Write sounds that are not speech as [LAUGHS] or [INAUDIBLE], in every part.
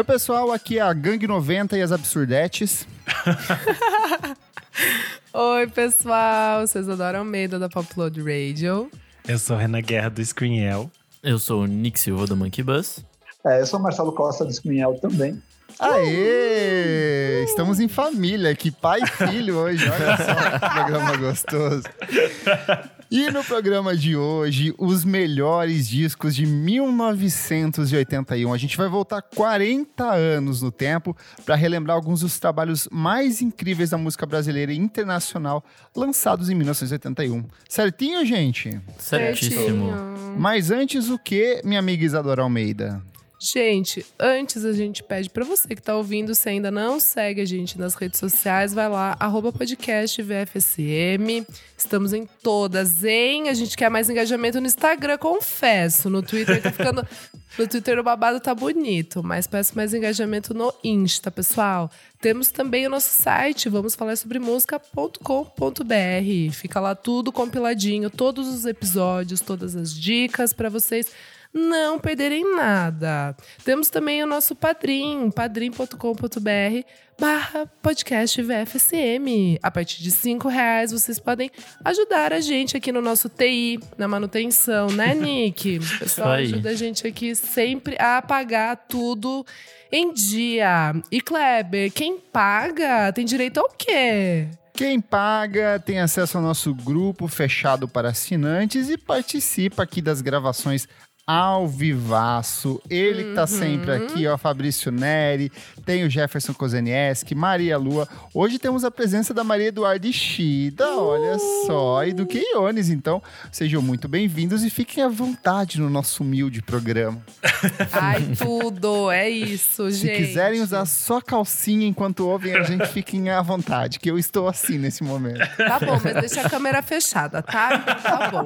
Oi, pessoal, aqui é a Gangue 90 e as Absurdetes. [LAUGHS] Oi, pessoal, vocês adoram Almeida da Popload Radio. Eu sou Renan Guerra do Screenel. Eu sou o Nick Silva do Monkey Bus. É, eu sou Marcelo Costa do Screenel também. Aê! Estamos em família, que pai e filho hoje. Olha só que programa gostoso. [LAUGHS] E no programa de hoje, os melhores discos de 1981. A gente vai voltar 40 anos no tempo para relembrar alguns dos trabalhos mais incríveis da música brasileira e internacional lançados em 1981. Certinho, gente? Certíssimo. Mas antes, o que, minha amiga Isadora Almeida? Gente, antes a gente pede para você que tá ouvindo, se ainda não segue a gente nas redes sociais, vai lá, arroba podcast VFSM. Estamos em todas, hein? A gente quer mais engajamento no Instagram, confesso. No Twitter tá ficando. [LAUGHS] no Twitter o babado tá bonito, mas peço mais engajamento no Insta, pessoal. Temos também o nosso site, vamos falar sobre música.com.br. Fica lá tudo compiladinho, todos os episódios, todas as dicas para vocês não perderem nada. Temos também o nosso padrim, padrim.com.br barra podcast VFSM. A partir de cinco reais vocês podem ajudar a gente aqui no nosso TI, na manutenção, né, [LAUGHS] Nick? O pessoal ajuda a gente aqui sempre a pagar tudo em dia. E Kleber, quem paga tem direito ao quê? Quem paga tem acesso ao nosso grupo fechado para assinantes e participa aqui das gravações ao vivaço. Ele que tá sempre Uhum. aqui, ó, Fabrício Neri, tem o Jefferson Kozenieski, Maria Lua. Hoje temos a presença da Maria Eduarda Ishida, olha só, e do Keiones. Então, sejam muito bem-vindos e fiquem à vontade no nosso humilde programa. Ai, tudo, é isso, Se gente. quiserem usar só calcinha enquanto ouvem a gente, fiquem à vontade, que eu estou assim nesse momento. Tá bom, mas deixa a câmera fechada, tá? Tá bom.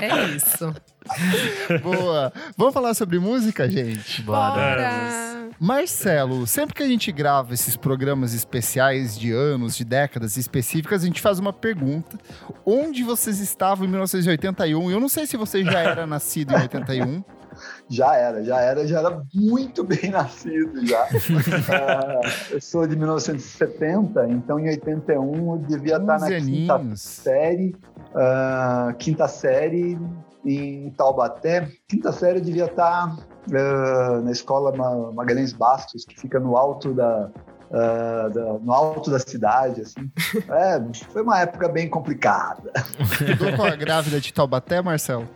É isso. [LAUGHS] Boa! Vamos falar sobre música, gente? Bora! Marcelo, sempre que a gente grava esses programas especiais de anos, de décadas específicas, a gente faz uma pergunta. Onde vocês estavam em 1981? Eu não sei se você já era nascido em 81. [LAUGHS] Já era, já era, já era muito bem nascido já. [LAUGHS] Ah, eu sou de 1970, então em 81 eu devia estar na 11 quinta aninhos. série, ah, quinta série em Taubaté. Quinta série eu devia estar ah, na escola Ma- Magalhães Bastos, que fica no alto da, ah, da- no alto da cidade, assim. [LAUGHS] É, foi uma época bem complicada. Estudou com a grávida de Taubaté, Marcelo?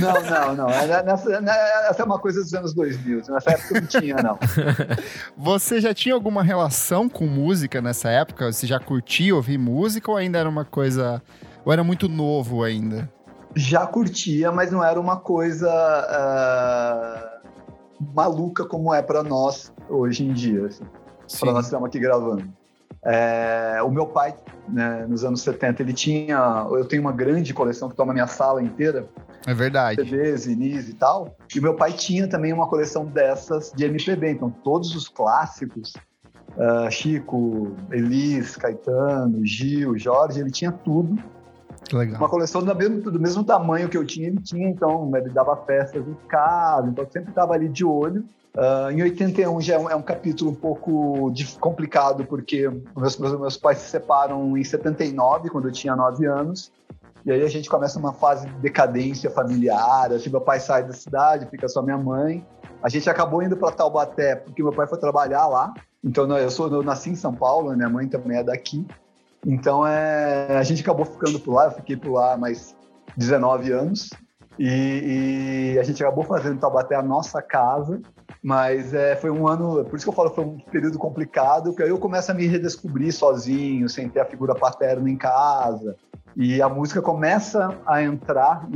Não, não, não. Nessa, né, essa é uma coisa dos anos 2000. Nessa época não tinha, não. [LAUGHS] Você já tinha alguma relação com música nessa época? Você já curtia ouvir música ou ainda era uma coisa. Ou era muito novo ainda? Já curtia, mas não era uma coisa ah, maluca como é para nós hoje em dia. Assim, para nós estamos aqui gravando. É, o meu pai, né, nos anos 70, ele tinha. Eu tenho uma grande coleção que toma minha sala inteira, É verdade. CDs, vinis e tal. E o meu pai tinha também uma coleção dessas de MPB. Então, todos os clássicos, ah, Chico, Elis, Caetano, Gil, Jorge, ele tinha tudo. Legal. Uma coleção do mesmo, do mesmo tamanho que eu tinha, ele tinha. Então, ele dava festas em casa. Então, eu sempre estava ali de olho. Ah, em 81 já é um, é um capítulo um pouco dif- complicado, porque meus, meus, meus pais se separam em 79, quando eu tinha 9 anos. E aí a gente começa uma fase de decadência familiar. Assim, meu pai sai da cidade, fica só minha mãe. A gente acabou indo para Taubaté, porque meu pai foi trabalhar lá. Então, né, eu, sou, eu nasci em São Paulo, minha mãe também é daqui. Então, é, a gente acabou ficando por lá. Eu fiquei por lá mais 19 anos. E, e a gente acabou fazendo Taubaté a nossa casa. Mas é, foi um ano, por isso que eu falo que foi um período complicado, porque aí eu começo a me redescobrir sozinho, sem ter a figura paterna em casa. E a música começa a entrar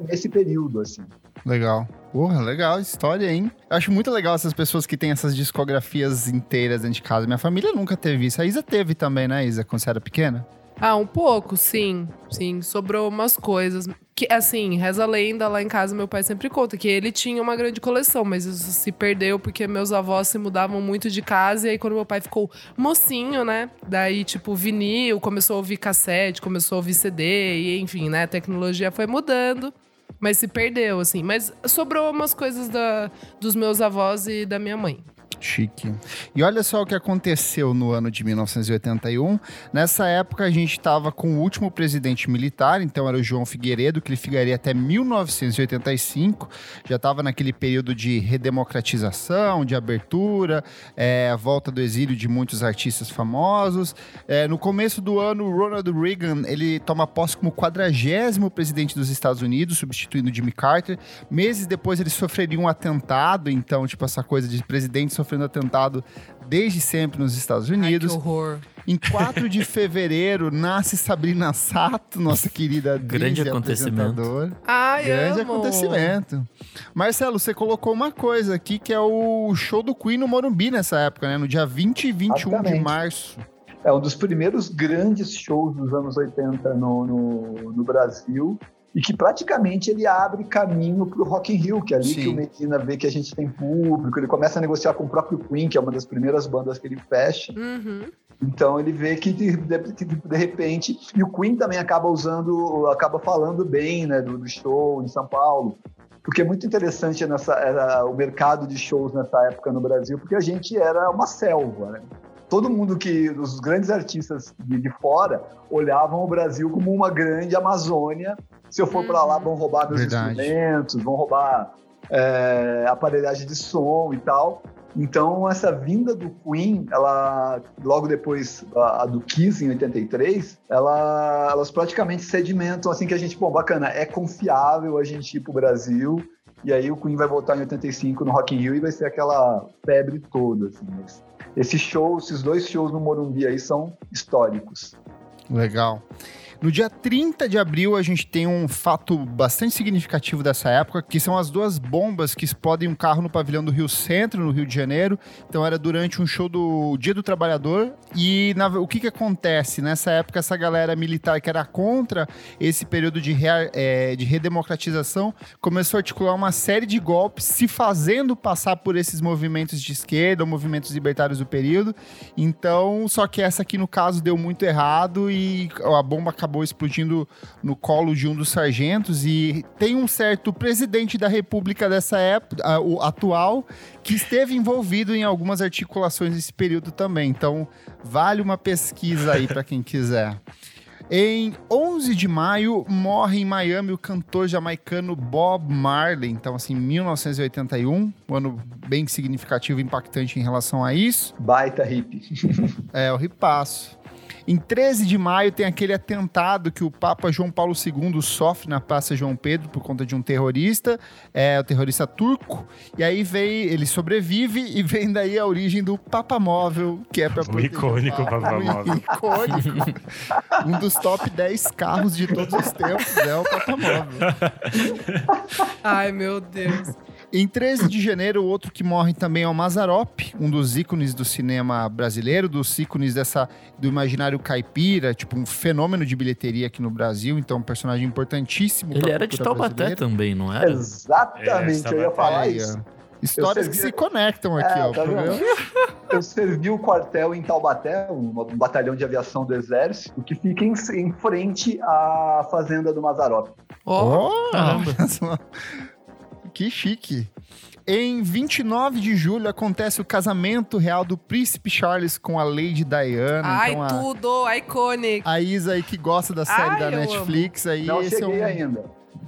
nesse período, assim. Legal. Porra, legal história, hein? Eu acho muito legal essas pessoas que têm essas discografias inteiras dentro de casa. Minha família nunca teve isso. A Isa teve também, né, Isa, quando você era pequena? Ah, um pouco, sim. Sim, sobrou umas coisas. Que, assim, reza a lenda, lá em casa meu pai sempre conta que ele tinha uma grande coleção, mas isso se perdeu porque meus avós se mudavam muito de casa e aí quando meu pai ficou mocinho, né? Daí, tipo, vinil, começou a ouvir cassete, começou a ouvir CD e enfim, né? A tecnologia foi mudando. Mas se perdeu, assim. Mas sobrou umas coisas da, dos meus avós e da minha mãe. Chique. E olha só o que aconteceu no ano de 1981. Nessa época, a gente estava com o último presidente militar, então era o João Figueiredo, que ele ficaria até 1985. Já estava naquele período de redemocratização, de abertura, é, a volta do exílio de muitos artistas famosos. É, no começo do ano, Ronald Reagan ele toma posse como quadragésimo presidente dos Estados Unidos, substituindo Jimmy Carter. Meses depois, ele sofreria um atentado, então, tipo, essa coisa de presidente sofrendo atentado desde sempre nos Estados Unidos. Ai, que horror. Em 4 de [LAUGHS] fevereiro, nasce Sabrina Sato, nossa querida atriz Grande e acontecimento. apresentadora. Ai, Grande amo. acontecimento. Marcelo, você colocou uma coisa aqui que é o show do Queen no Morumbi nessa época, né? No dia 20 e 21 de março. É um dos primeiros grandes shows dos anos 80 no, no, no Brasil e que praticamente ele abre caminho para o Rock in Rio, que é ali Sim. que o Medina vê que a gente tem público, ele começa a negociar com o próprio Queen, que é uma das primeiras bandas que ele fecha. Uhum. Então ele vê que de, de- que de repente e o Queen também acaba usando, acaba falando bem, né, do, do show em São Paulo, porque é muito interessante nessa era o mercado de shows nessa época no Brasil, porque a gente era uma selva, né? Todo mundo que os grandes artistas de, de fora olhavam o Brasil como uma grande Amazônia. Se eu for para lá, Uhum. vão roubar meus Verdade. instrumentos, vão roubar é, aparelhagem de som e tal. Então, essa vinda do Queen, ela logo depois a, a do Kiss em 83, ela, elas praticamente sedimentam assim que a gente, bom, bacana, é confiável a gente ir pro Brasil. E aí o Queen vai voltar em 85 no Rock in Rio e vai ser aquela febre toda, assim. Mas Esse show, esses dois shows no Morumbi aí são históricos. Legal. No dia 30 de abril, a gente tem um fato bastante significativo dessa época, que são as duas bombas que explodem um carro no pavilhão do Rio Centro, no Rio de Janeiro. Então, era durante um show do Dia do Trabalhador. E na- o que, que acontece? Nessa época, essa galera militar que era contra esse período de, rea- é, de redemocratização começou a articular uma série de golpes, se fazendo passar por esses movimentos de esquerda, movimentos libertários do período. Então, só que essa aqui no caso deu muito errado e a bomba acabou explodindo no colo de um dos sargentos e tem um certo presidente da República dessa época, a- o atual, que esteve envolvido em algumas articulações nesse período também. Então, vale uma pesquisa aí para quem quiser. Em 11 de maio, morre em Miami o cantor jamaicano Bob Marley. Então, assim, 1981, um ano bem significativo e impactante em relação a isso. Baita hippie. É, o ripasso. Em 13 de maio tem aquele atentado que o Papa João Paulo II sofre na Praça João Pedro por conta de um terrorista, é o terrorista turco. E aí vem, ele sobrevive e vem daí a origem do Papa Móvel, que é para O icônico Papa Móvel. [LAUGHS] icônico. um dos top 10 carros de todos os tempos é o Papa Móvel. Ai, meu Deus. Em 13 de janeiro, o outro que morre também é o Mazarop, um dos ícones do cinema brasileiro, dos ícones dessa, do imaginário caipira, tipo um fenômeno de bilheteria aqui no Brasil, então um personagem importantíssimo. Ele era de Taubaté brasileira. também, não era? Exatamente, É, eu ia falar isso. Histórias Eu que servi- se conectam aqui, É, ó. tá? Eu servi o quartel em Taubaté, um, batalhão de aviação do Exército, que fica em, em frente à fazenda do Mazarop. Ó, Oh, caramba. [LAUGHS] que chique. Em 29 de julho acontece o casamento real do príncipe Charles com a Lady Diana. ai, então a, tudo, iconic. a Isa aí que gosta da série Ai, da Netflix aí. Não esse é um... ainda.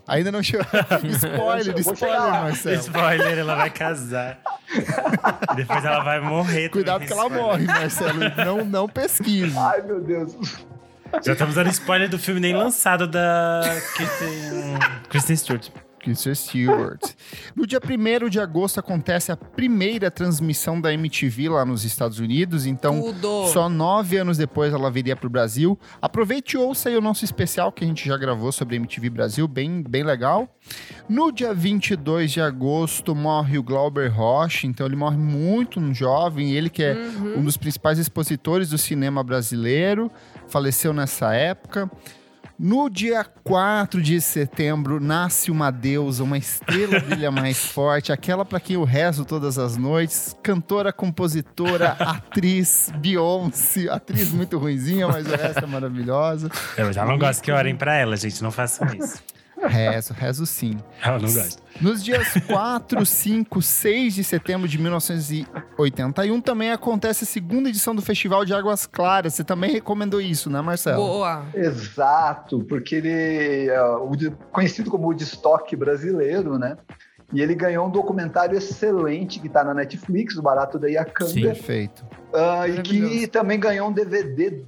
Ainda não chegou. [LAUGHS] [LAUGHS] spoiler, spoiler. Marcelo. Spoiler, ela vai casar. E [LAUGHS] depois ela vai morrer. Cuidado que ela morre, Marcelo. Não, não pesquise. Ai, meu Deus. Já estamos dando spoiler do filme nem lançado da Kristen, Kristen Stewart. Stewart. No dia 1 de agosto acontece a primeira transmissão da MTV lá nos Estados Unidos, então Tudo. só nove anos depois ela viria para o Brasil. Aproveite e ouça aí o nosso especial que a gente já gravou sobre a MTV Brasil, bem, bem legal. No dia 22 de agosto morre o Glauber Rocha, então ele morre muito jovem, ele que é um dos principais expositores do cinema brasileiro, faleceu nessa época. No dia 4 de setembro, nasce uma deusa, uma estrela brilha mais [LAUGHS] forte, aquela para quem eu rezo todas as noites, cantora, compositora, [LAUGHS] atriz, Beyoncé, atriz muito ruinzinha, mas o resto é maravilhosa. Eu já não gosto que orem pra ela, gente. Não façam isso. Rezo, rezo sim. Ela não gosta. Nos dias 4, 5, 6 de setembro de 1981 também acontece a segunda edição do Festival de Águas Claras. Você também recomendou isso, né, Marcelo? Boa. Exato, porque ele é o de- conhecido como o Woodstock brasileiro, né? E ele ganhou um documentário excelente que está na Netflix, o Barato da Iacanga, Sim. Perfeito. ah, e que também ganhou um DVD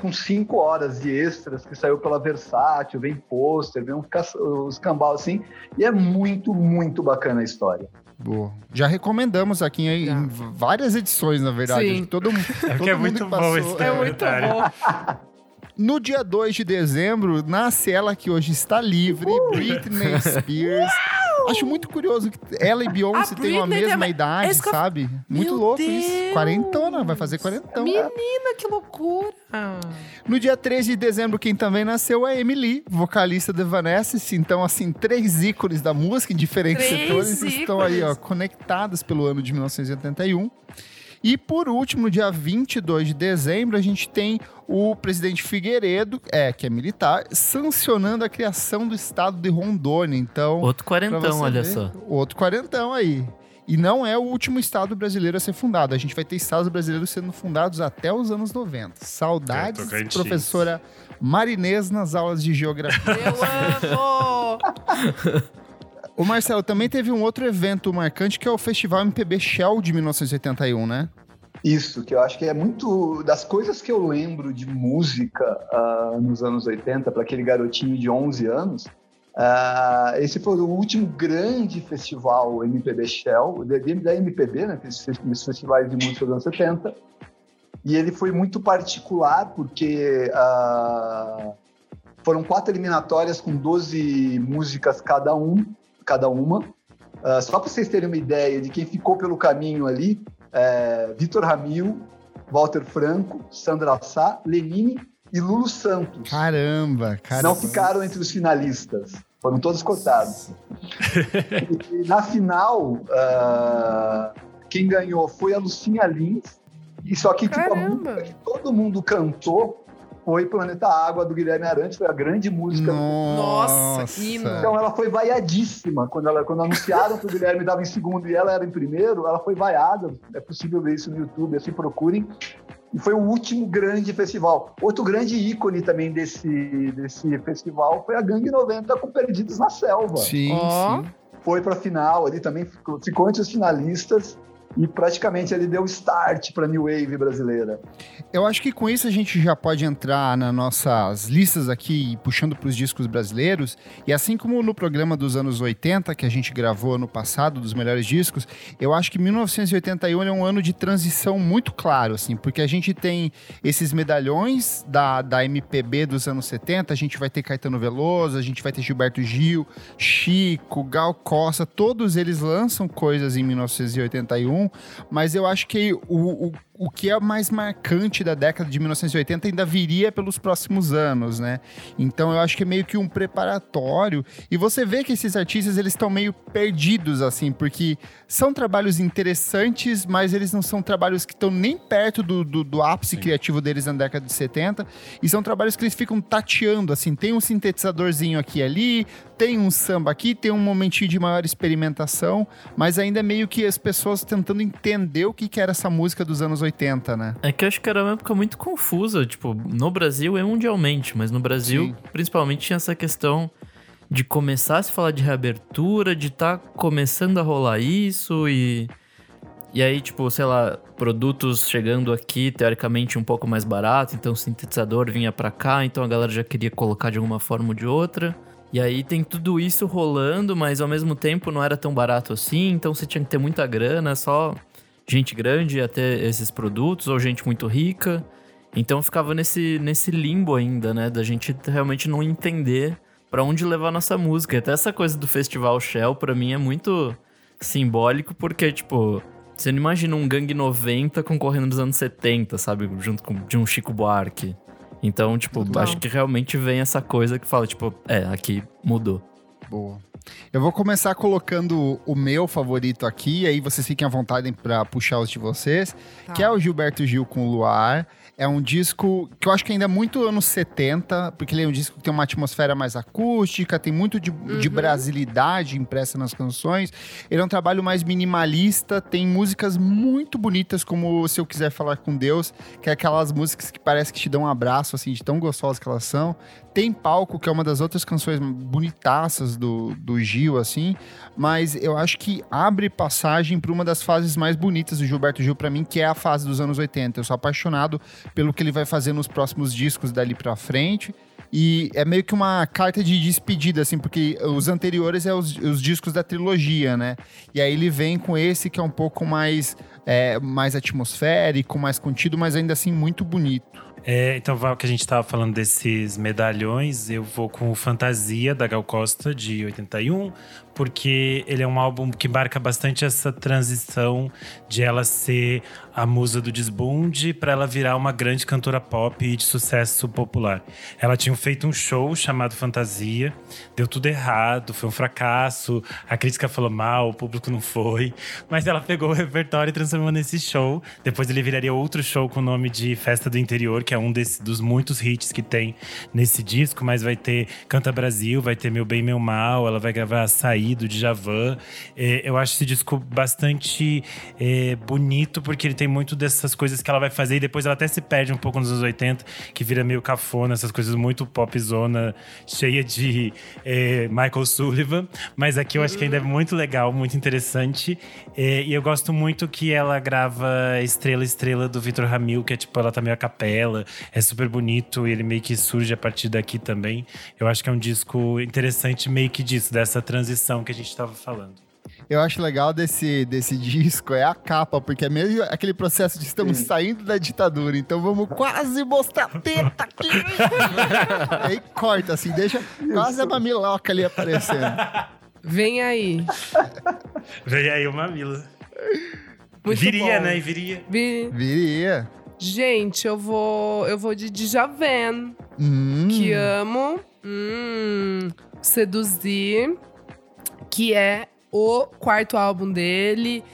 com cinco horas de extras, que saiu pela Versátil, vem pôster, vem um cambal assim, e é muito, muito bacana a história. Boa. Já recomendamos aqui em, em várias edições, na verdade. Sim. Todo, mundo- [LAUGHS] É todo é mundo muito que bom esse É muito bom. [LAUGHS] No dia 2 de dezembro, nasce ela que hoje está livre, Britney Spears. Acho muito curioso que ela e Beyoncé têm a mesma idade, eu- sabe? Muito Meu louco isso. Deus! Quarentona, vai fazer quarentão. Menina, que loucura. No dia 13 de dezembro, quem também nasceu é Emily, vocalista do Evanescence. Então, assim, três ícones da música em diferentes Três setores estão aí, ó, ícones. conectados pelo ano de 1981. E por último, no dia 22 de dezembro, a gente tem o presidente Figueiredo, é, que é militar, sancionando a criação do estado de Rondônia. Então, Outro quarentão, olha ver, só. Outro quarentão aí. E não é o último estado brasileiro a ser fundado. A gente vai ter estados brasileiros sendo fundados até os anos 90. Saudades, professora Marinês nas aulas de geografia. Eu amo. [LAUGHS] o Marcelo também teve um outro evento marcante que é o Festival MPB Shell de 1981, né? Isso, que eu acho que é muito das coisas que eu lembro de música ah, nos anos 80, para aquele garotinho de 11 anos. ah, esse foi o último grande festival MPB Shell, da MPB, né, esses festivais de música dos anos 70. E ele foi muito particular porque ah, foram quatro eliminatórias com 12 músicas cada um, cada uma. Ah, só para vocês terem uma ideia de quem ficou pelo caminho ali, é, Vitor Ramil, Walter Franco, Sandra Sá, Lenine e Lulu Santos. Caramba, cara. Não ficaram entre os finalistas. Foram todos cotados. [LAUGHS] e na final, ah, quem ganhou foi a Lucinha Lins. E só que tipo, a Caramba. música que todo mundo cantou foi Planeta Água, do Guilherme Arantes. Foi a grande música Nossa, hino. então ela foi vaiadíssima quando, ela, quando anunciaram que o Guilherme estava em segundo e ela era em primeiro, ela foi vaiada. É possível ver isso no YouTube, assim procurem. E foi o último grande festival. Outro grande ícone também desse, desse festival foi a Gangue 90 com Perdidos na Selva. Sim, Ó. sim. Foi para a final ali também, ficou, ficou entre os finalistas e praticamente ele deu start para New Wave brasileira. Eu acho que com isso a gente já pode entrar nas nossas listas aqui, puxando para os discos brasileiros. E assim como no programa dos anos 80, que a gente gravou no passado, dos melhores discos, eu acho que 1981 é um ano de transição muito claro, assim, porque a gente tem esses medalhões da, da MPB dos anos 70, a gente vai ter Caetano Veloso, a gente vai ter Gilberto Gil, Chico, Gal Costa, todos eles lançam coisas em 1981, mas eu acho que o, o, o que é mais marcante da década de 1980 ainda viria pelos próximos anos, né? Então eu acho que é meio que um preparatório. E você vê que esses artistas eles estão meio perdidos, assim, porque são trabalhos interessantes, mas eles não são trabalhos que estão nem perto do, do, do ápice criativo deles na década de 70. E são trabalhos que eles ficam tateando, assim, tem um sintetizadorzinho aqui e ali, tem um samba aqui, tem um momentinho de maior experimentação, mas ainda é meio que as pessoas tentando entender o que, que era essa música dos anos 80, né? É que eu acho que era uma época muito confusa, tipo, no Brasil e mundialmente, mas no Brasil, Sim. principalmente, tinha essa questão de começar a se falar de reabertura, de estar começando a rolar isso e. E aí, tipo, sei lá, produtos chegando aqui, teoricamente, um pouco mais barato, então o sintetizador vinha pra cá, então a galera já queria colocar de alguma forma ou de outra. E aí tem tudo isso rolando, mas ao mesmo tempo não era tão barato assim, então você tinha que ter muita grana, só gente grande ia ter esses produtos, ou gente muito rica. Então ficava nesse, nesse limbo ainda, né? Da gente realmente não entender pra onde levar nossa música. Até essa coisa do Festival Shell, pra mim, é muito simbólico, porque, tipo, você não imagina um Gangue 90 concorrendo nos anos 70, sabe? Junto com de um Chico Buarque. Então, tipo, Total. acho que realmente vem essa coisa que fala, tipo, é, aqui mudou. Boa. Eu vou começar colocando o meu favorito aqui, aí vocês fiquem à vontade para puxar os de vocês, Tá. que é o Gilberto Gil com Luar. É um disco que eu acho que ainda é muito anos 70, porque ele é um disco que tem uma atmosfera mais acústica, tem muito de, de Uhum. brasilidade impressa nas canções. Ele é um trabalho mais minimalista, tem músicas muito bonitas, como Se Eu Quiser Falar com Deus, que é aquelas músicas que parece que te dão um abraço, assim, de tão gostosas que elas são. Tem Palco, que é uma das outras canções bonitaças do, do Gil, assim, mas eu acho que abre passagem para uma das fases mais bonitas do Gilberto Gil para mim, que é a fase dos anos 80. Eu sou apaixonado pelo que ele vai fazer nos próximos discos dali para frente. E é meio que uma carta de despedida, assim, porque os anteriores é os, os discos da trilogia, né? E aí ele vem com esse que é um pouco mais, é, mais atmosférico, mais contido, mas ainda assim muito bonito. É, então, que a gente tava falando desses medalhões, eu vou com Fantasia, da Gal Costa, de 81, porque ele é um álbum que marca bastante essa transição de ela ser a musa do desbunde para ela virar uma grande cantora pop e de sucesso popular. Ela tinha feito um show chamado Fantasia, deu tudo errado, foi um fracasso, a crítica falou mal, o público não foi, mas ela pegou o repertório e transformou nesse show. Depois ele viraria outro show com o nome de Festa do Interior, que é um desse, dos muitos hits que tem nesse disco, mas vai ter Canta Brasil, vai ter Meu Bem Meu Mal, ela vai gravar Açaí do Djavan. É, eu acho esse disco bastante é, bonito, porque ele tem muito dessas coisas que ela vai fazer e depois ela até se perde um pouco nos anos 80, que vira meio cafona, essas coisas muito popzona, cheia de é, Michael Sullivan. Mas aqui eu acho que ainda é muito legal, muito interessante. É, e eu gosto muito que ela grava Estrela Estrela do Vitor Ramil, que é tipo, ela tá meio a capela, é super bonito e ele meio que surge a partir daqui também. Eu acho que é um disco interessante meio que disso, dessa transição que a gente tava falando. Eu acho legal desse, desse disco é a capa, porque é meio aquele processo de estamos Sim. saindo da ditadura, então vamos quase mostrar a teta aqui. [LAUGHS] Aí corta, assim, deixa quase a mamiloca ali aparecendo. Vem aí. Vem aí o Mamila. Muito viria, bom. né? Viria. Vi- Viria. Gente, eu vou, eu vou de Djavan, Hum, que amo. Hum, seduzir, que é o quarto álbum dele.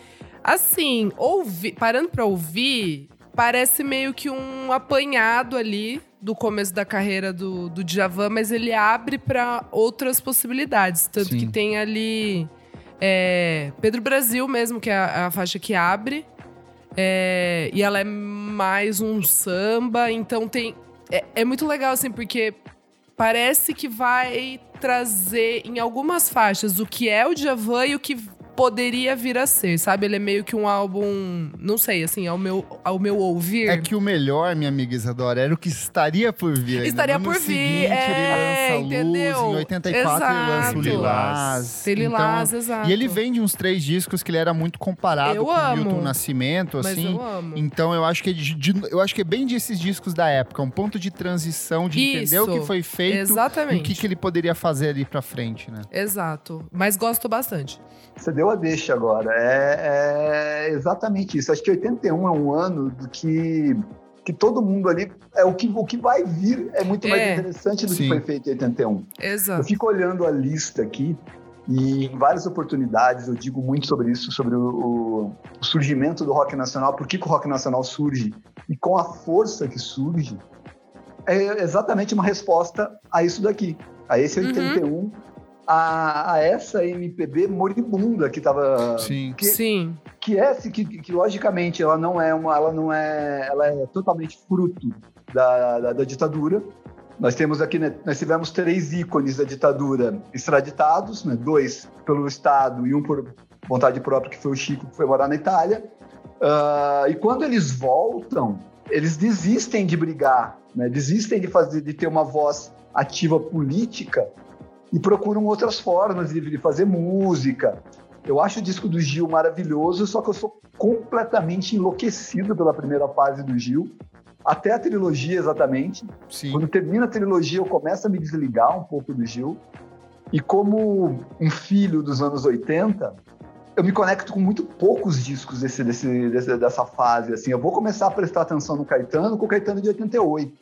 Assim, ouvi, parando pra ouvir, parece meio que um apanhado ali do começo da carreira do, do Djavan, mas ele abre pra outras possibilidades. Tanto Sim. que tem ali é, Pedro Brasil mesmo, que é a, a faixa que abre. É, e ela é mais um samba, então tem. É, é muito legal, assim, porque parece que vai trazer em algumas faixas o que é o Djavan e o que poderia vir a ser, sabe? Ele é meio que um álbum, não sei, assim, ao meu, ao meu ouvir. É que o melhor, minha amiga Isadora, era o que estaria por vir. Estaria por ano vir, seguinte, é, ele lança entendeu? Luz, em 84 ele lança o Exato. Lilás. Tem Lilás, Então, exato. E ele vem de uns três discos que ele era muito comparado Eu com o amo. Milton Nascimento, assim. eu amo. Então eu acho que é de- de- eu acho que é bem desses discos da época, um ponto de transição de entender o Isso. que foi feito e o Exatamente. que, que ele poderia fazer ali pra frente, né? Exato. Mas gosto bastante. Você deu a deixa agora. É, é exatamente isso. Acho que 81 é um ano do que, que todo mundo ali. É o que, o que vai vir é muito mais É. interessante do Sim. que foi feito em 81. Eu Exato. fico olhando a lista aqui e em várias oportunidades eu digo muito sobre isso, sobre o, o- surgimento do rock nacional, por que, que o rock nacional surge e com a força que surge, é exatamente uma resposta a isso daqui, a esse Uhum. 81, a, a essa MPB moribunda que estava Sim. que, Sim. que é que, que logicamente ela não é uma ela não é ela é totalmente fruto da, da, da ditadura nós temos aqui né, nós tivemos três ícones da ditadura extraditados né, dois pelo estado e um por vontade própria que foi o Chico que foi morar na Itália Ah, e quando eles voltam eles desistem de brigar né, desistem de fazer de ter uma voz ativa política e procuram outras formas de, de fazer música eu acho o disco do Gil maravilhoso, só que eu sou completamente enlouquecido pela primeira fase do Gil, até a trilogia exatamente. Sim. Quando termina a trilogia, eu começo a me desligar um pouco do Gil. E como um filho dos anos 80, eu me conecto com muito poucos discos desse, desse, dessa fase. Assim, eu vou começar a prestar atenção no Caetano com o Caetano de 88.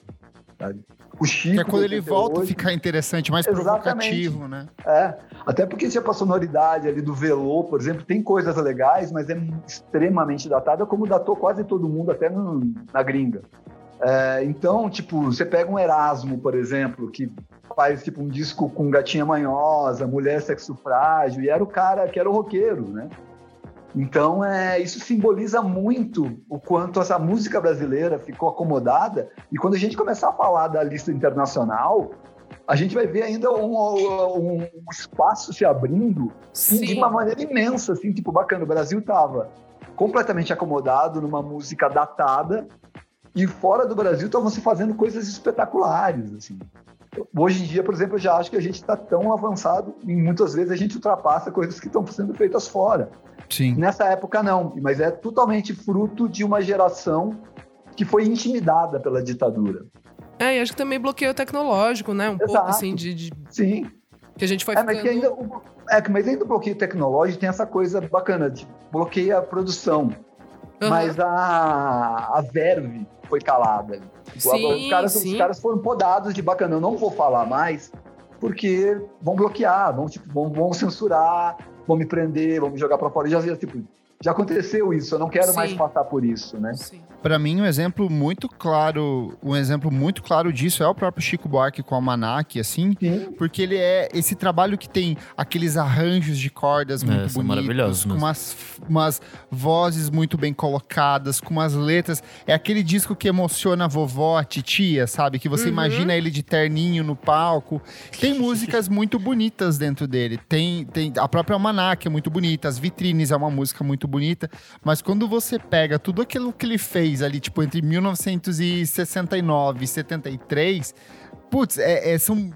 Sabe? O Chico. Que é quando ele volta a 88, ficar interessante, mais provocativo, né? É, até porque tinha a sonoridade ali do Velô, por exemplo, tem coisas legais, mas é extremamente datada, como datou quase todo mundo, até no- na gringa. É, então, tipo, você pega um Erasmo, por exemplo, que faz tipo um disco com gatinha manhosa, mulher sexo frágil, e era o cara que era o roqueiro, né? Então, é, isso simboliza muito o quanto essa música brasileira ficou acomodada. E quando a gente começar a falar da lista internacional, a gente vai ver ainda um, um- um espaço se abrindo assim, de Sim. uma maneira imensa, assim, tipo, bacana. O Brasil estava completamente acomodado numa música datada e fora do Brasil estavam se fazendo coisas espetaculares, assim. Hoje em dia, por exemplo, eu já acho que a gente está tão avançado e muitas vezes a gente ultrapassa coisas que estão sendo feitas fora. Sim. Nessa época, não, mas é totalmente fruto de uma geração que foi intimidada pela ditadura. É, e acho que também bloqueio tecnológico, né? Um pouco Exato. assim de, de- Sim, que a gente foi É, mas, ficando. que ainda, o- é, que- mas ainda o bloqueio tecnológico tem essa coisa bacana, de bloqueia a produção. Aham. Mas a, a verve foi calada. Sim, os, caras, sim. os caras foram podados de bacana, eu não vou falar mais, porque vão bloquear, vão, tipo, vão, vão censurar, vão me prender, vão me jogar pra fora. Já, já, tipo, já aconteceu isso, eu não quero mais Sim. passar por isso, né? Sim. Pra mim, um exemplo muito claro, um exemplo muito claro disso é o próprio Chico Buarque com o Almanac, assim, Sim, porque ele é esse trabalho que tem aqueles arranjos de cordas É, muito são bonitos, maravilhosos com umas, umas vozes muito bem colocadas, com umas letras. É aquele disco que emociona a vovó, a titia, sabe? Que você Uhum. imagina ele de terninho no palco. Tem [LAUGHS] músicas muito bonitas dentro dele. Tem, tem a própria Almanac é muito bonita, as vitrines é uma música muito bonita. Mas quando você pega tudo aquilo que ele fez ali, tipo, entre 1969 e 73, putz, é, é- são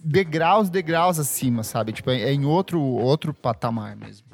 degraus, degraus acima, sabe? Tipo, é, é em outro, outro patamar mesmo.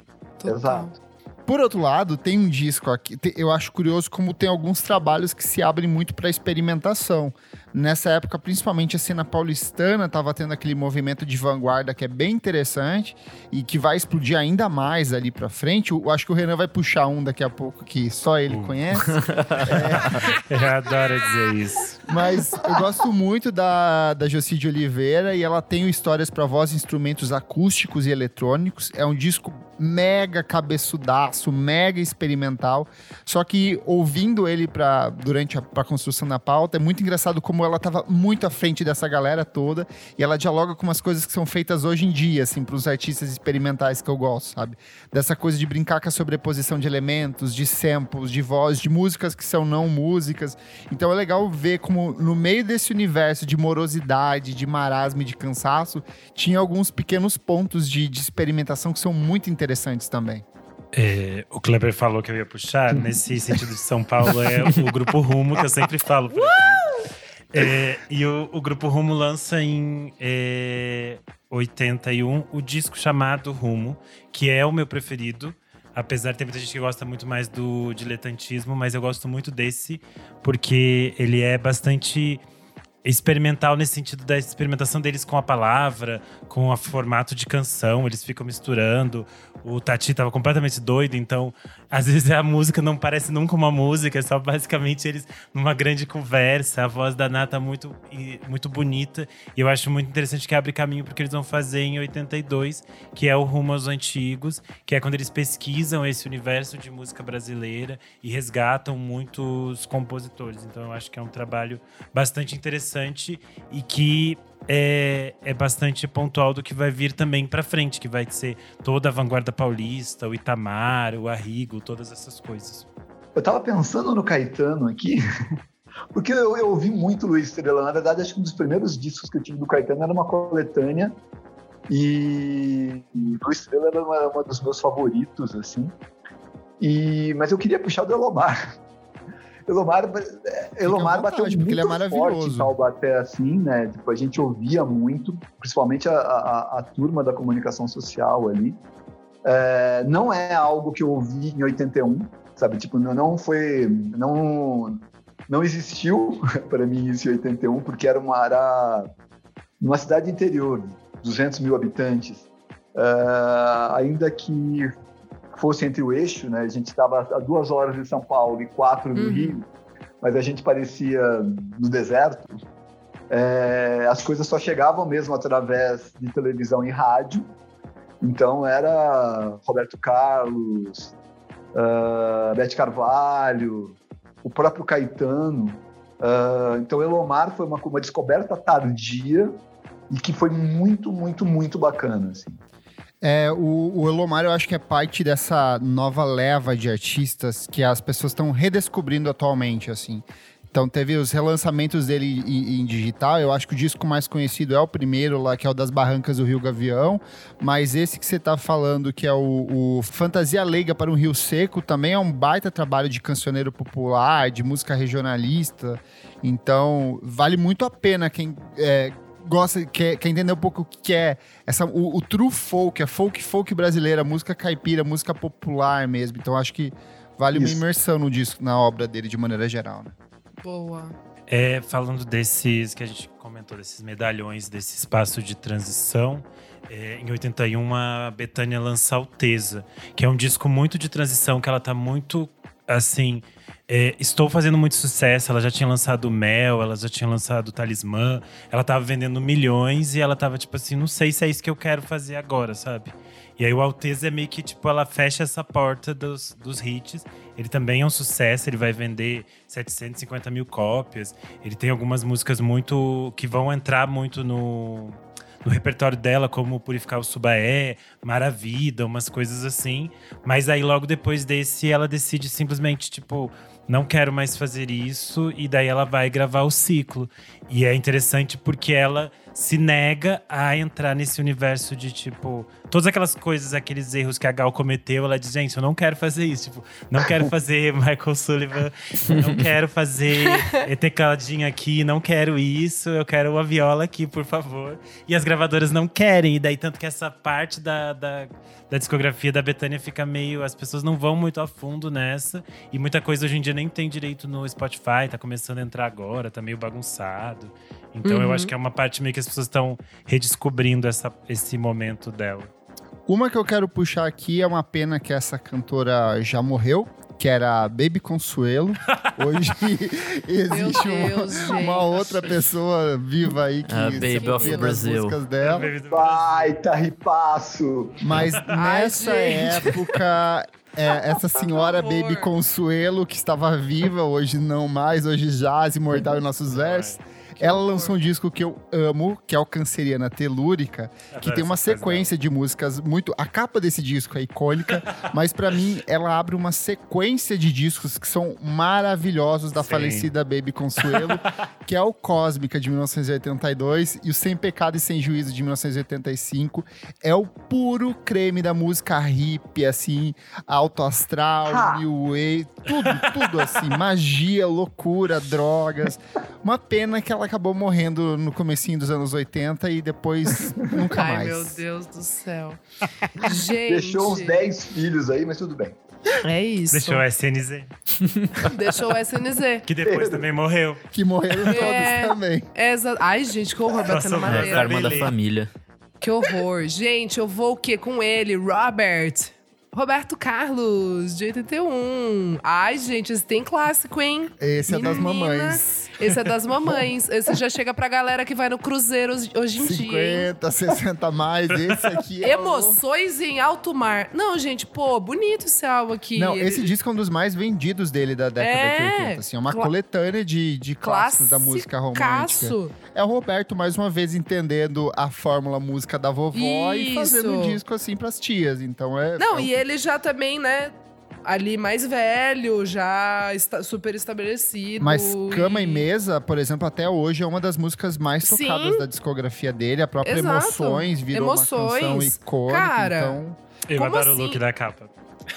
Exato. Por outro lado, tem um disco aqui. Eu acho curioso como tem alguns trabalhos que se abrem muito para experimentação. Nessa época, principalmente a cena paulistana estava tendo aquele movimento de vanguarda que é bem interessante e que vai explodir ainda mais ali para frente. Eu acho que o Renan vai puxar um daqui a pouco que só ele Hum. conhece. [LAUGHS] Eu adoro dizer isso. Mas eu gosto muito da, da Joci de Oliveira e ela tem histórias para voz instrumentos acústicos e eletrônicos. É um disco mega cabeçudaço, mega experimental. Só que ouvindo ele pra, durante a pra construção da pauta, é muito engraçado como ela tava muito à frente dessa galera toda e ela dialoga com umas coisas que são feitas hoje em dia, assim, pros artistas experimentais que eu gosto, sabe? Dessa coisa de brincar com a sobreposição de elementos, de samples, de voz, de músicas que são não músicas. Então é legal ver como no meio desse universo de morosidade, de marasmo e de cansaço, tinha alguns pequenos pontos de, de experimentação que são muito interessantes também. É, o Kleber falou que eu ia puxar. Nesse sentido de São Paulo, é o Grupo Rumo, que eu sempre falo. É, e o, o Grupo Rumo lança em é, 81 o disco chamado Rumo, que é o meu preferido. Apesar de ter muita gente que gosta muito mais do diletantismo, mas eu gosto muito desse, porque ele é bastante experimental nesse sentido da experimentação deles com a palavra, com o formato de canção, eles ficam misturando. O Tati tava completamente doido, então às vezes a música não parece nunca uma música, é só basicamente eles numa grande conversa. A voz da Nata muito e- muito bonita e eu acho muito interessante que abre caminho porque eles vão fazer em 82, que é o Rumo aos Antigos, que é quando eles pesquisam esse universo de música brasileira e resgatam muitos compositores. Então eu acho que é um trabalho bastante interessante e que é, é bastante pontual do que vai vir também pra frente, que vai ser toda a vanguarda paulista, o Itamar, o Arrigo, todas essas coisas. Eu tava pensando no Caetano aqui, [LAUGHS] porque eu, eu ouvi muito Luiz Estrela. Na verdade, acho que um dos primeiros discos que eu tive do Caetano era uma coletânea. E, e Luiz Estrela era uma, uma dos meus favoritos, assim. E, mas eu queria puxar do Elomar. Elomar, Elomar bateu vontade, muito porque ele é maravilhoso. forte Taubaté, assim, né? Tipo, a gente ouvia muito, principalmente a, a, a turma da comunicação social ali. É, não é algo que eu ouvi em 81, sabe? Tipo, não, não foi, não, não existiu [LAUGHS] para mim isso em 81, porque era uma era numa cidade interior, 200 mil habitantes, É, ainda que fosse entre o eixo, né? A gente estava a duas horas de São Paulo e quatro do Uhum. Rio, mas a gente parecia no deserto. é, as coisas só chegavam mesmo através de televisão e rádio. Então era Roberto Carlos, uh, Bete Carvalho, o próprio Caetano. Uh, então Elomar foi uma, uma descoberta tardia e que foi muito, muito, muito bacana. Assim. É, o, o Elomar eu acho que é parte dessa nova leva de artistas que as pessoas estão redescobrindo atualmente, assim. Então teve os relançamentos dele em, em, digital. Eu acho que o disco mais conhecido é o primeiro lá, que é o das Barrancas do Rio Gavião. Mas esse que você está falando, que é o, o, Fantasia Leiga para um Rio Seco, também é um baita trabalho de cancioneiro popular, de música regionalista. Então vale muito a pena quem é, gosta, quer, quer entender um pouco o que é essa, o, o true folk, a folk folk brasileira, música caipira, música popular mesmo. Então acho que vale Isso. uma imersão no disco, na obra dele de maneira geral, né? Boa. É, falando desses que a gente comentou, desses medalhões, desse espaço de transição, é, em 81 a Betânia lança Alteza, que é um disco muito de transição, que ela tá muito assim. É, estou fazendo muito sucesso. Ela já tinha lançado Mel, ela já tinha lançado Talismã. Ela tava vendendo milhões e ela tava tipo assim: não sei se é isso que eu quero fazer agora, sabe? E aí o Alteza é meio que tipo, ela fecha essa porta dos, dos hits. Ele também é um sucesso, ele vai vender 750 mil cópias. Ele tem algumas músicas muito. que vão entrar muito no no repertório dela, como Purificar o Subaé, Maravida, umas coisas assim. Mas aí logo depois desse, ela decide simplesmente, tipo, não quero mais fazer isso, e daí ela vai gravar o ciclo. E é interessante porque ela se nega a entrar nesse universo de tipo. Todas aquelas coisas, aqueles erros que a Gal cometeu, ela diz: gente, eu não quero fazer isso. Tipo, não quero [LAUGHS] fazer Michael Sullivan, não quero fazer [LAUGHS] Etecadinha aqui, não quero isso, eu quero uma viola aqui, por favor. E as gravadoras não querem, e daí tanto que essa parte da, da, da discografia da Betânia fica meio. As pessoas não vão muito a fundo nessa, e muita coisa hoje em dia nem tem direito no Spotify, tá começando a entrar agora, tá meio bagunçado. Então uhum. eu acho que é uma parte meio que as pessoas estão redescobrindo essa, esse momento dela. Uma que eu quero puxar aqui é uma pena que essa cantora já morreu, que era Baby Consuelo. [LAUGHS] Hoje existe Deus, uma, uma, outra pessoa viva aí que uh, Baby of Brazil. músicas dela. Baita ripaço! Mas nessa Ai, época é, essa senhora Baby Consuelo, que estava viva, hoje não mais, hoje jaz imortal em nossos versos. Ela lançou um disco que eu amo, que é o Canceriana Telúrica, que tem uma sequência de músicas muito. A capa desse disco é icônica, [LAUGHS] mas para mim ela abre uma sequência de discos que são maravilhosos da Sim. falecida Baby Consuelo, [LAUGHS] que é o Cósmica de 1982 e o Sem Pecado e Sem Juízo de 1985. É o puro creme da música hippie, assim, alto astral, new wave, tudo, tudo assim, magia, loucura, drogas. Uma pena que ela acabou morrendo no comecinho dos anos 80 e depois [LAUGHS] nunca Ai, mais. Ai, meu Deus do céu. Gente. [LAUGHS] Deixou uns 10 filhos aí, mas tudo bem. É isso. Deixou o SNZ. [LAUGHS] Deixou o SNZ. Que depois também morreu. Que morreram é, todos também. É Ai, gente, que horror batendo madeira. É a karma da família. Que horror. Gente, eu vou o quê? Com ele, Robert. Roberto Carlos, de 81. Ai, gente, esse tem clássico, hein? Esse Menina, é das mamães. Esse é das mamães. esse já chega pra galera que vai no cruzeiro hoje em 50, dia. 50, 60 mais. Esse aqui é. Emoções o... em alto mar. Não, gente, pô, bonito esse álbum aqui. Não, esse disco é um dos mais vendidos dele da década é... de 80. Assim, é uma Cla... coletânea de, de clássicos da música romântica. É o Roberto, mais uma vez, entendendo a fórmula música da vovó Isso. e fazendo um disco assim pras tias. Então é. Não, é e ele já também, né? ali mais velho, já está super estabelecido. Mas Cama e... e Mesa, por exemplo, até hoje é uma das músicas mais tocadas Sim. da discografia dele. A própria Exato. Emoções virou Emoções. uma canção icônica. Cara, então... eu adoro assim? o look da capa.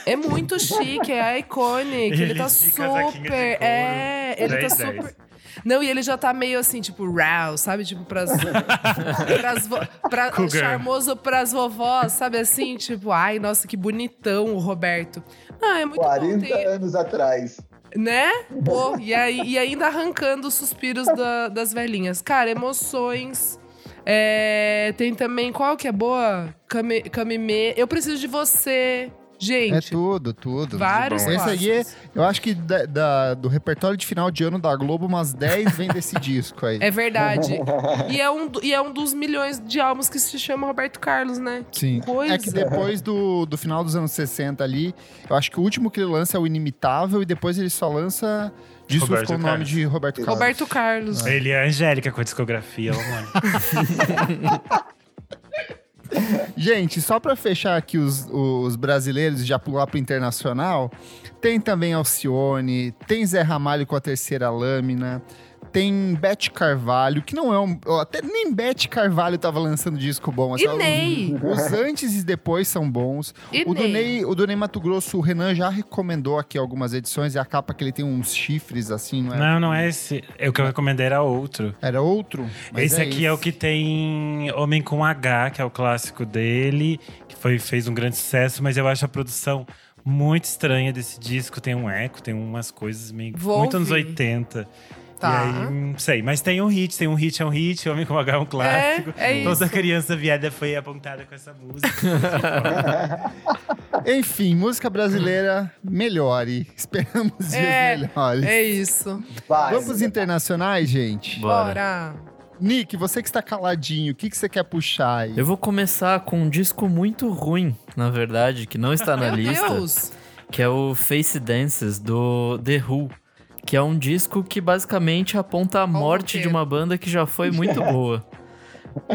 É muito chique, é icônico. Ele, ele tá super. É, ele 10, tá 10. Não, e ele já tá meio assim, tipo, raw, sabe? Tipo, pras. [LAUGHS] pras vo, pra, charmoso pras vovós, sabe assim? Tipo, ai, nossa, que bonitão o Roberto. Ah, é muito 40 bom. Ter... anos atrás. Né? Pô, e, aí, e ainda arrancando os suspiros da, das velhinhas. Cara, emoções. É, tem também, qual que é boa? Camime. Eu preciso de você. Gente, É tudo, tudo. vários Esse aí, é- eu acho que da- da- do repertório de final de ano da Globo, umas 10 vem desse [LAUGHS] disco aí. É verdade. e, é um, e é um dos milhões de álbuns que se chama Roberto Carlos, né? Que Sim. coisa. É que depois do, do final dos anos 60 ali, eu acho que o último que ele lança é o Inimitável e depois ele só lança discos Roberto com o nome Carlos. de Roberto Carlos. Roberto Carlos. Ele é a Angélica com a discografia, mano. [LAUGHS] Gente, só pra fechar aqui os, os brasileiros já pular pro internacional, tem também Alcione, tem Zé Ramalho com a terceira lâmina, tem Beth Carvalho, que não é um. Até nem Beth Carvalho tava lançando disco bom. E Ney. Os, antes e depois são bons. E O do, Ney. Ney, o do Ney Mato Grosso, o Renan já recomendou aqui algumas edições, e a capa que ele tem uns chifres assim, não é? Não, não é esse. É o que eu recomendei era outro. Era outro? Mas esse aqui é o que tem Homem com H, que é o clássico dele, que foi, fez um grande sucesso, mas eu acho a produção muito estranha desse disco. Tem um eco, tem umas coisas meio. Vou muito anos ouvir. 80. Tá. E aí, não sei. Mas tem um hit, tem um hit, é um hit, Homem com H é um clássico. É, é Toda isso. criança viada foi apontada com essa música. [LAUGHS] Enfim, música brasileira melhore. [LAUGHS] Esperamos dias É, melhores. É isso. Vai. Vamos internacionais, gente? Bora. Bora. Nick, você que está caladinho, o que, que você quer puxar aí? Eu vou começar com um disco muito ruim, na verdade, que não está [LAUGHS] na Meu lista. Deus. que é o Face Dances do The Who, que é um disco que basicamente aponta a morte de uma banda que já foi muito [LAUGHS] boa.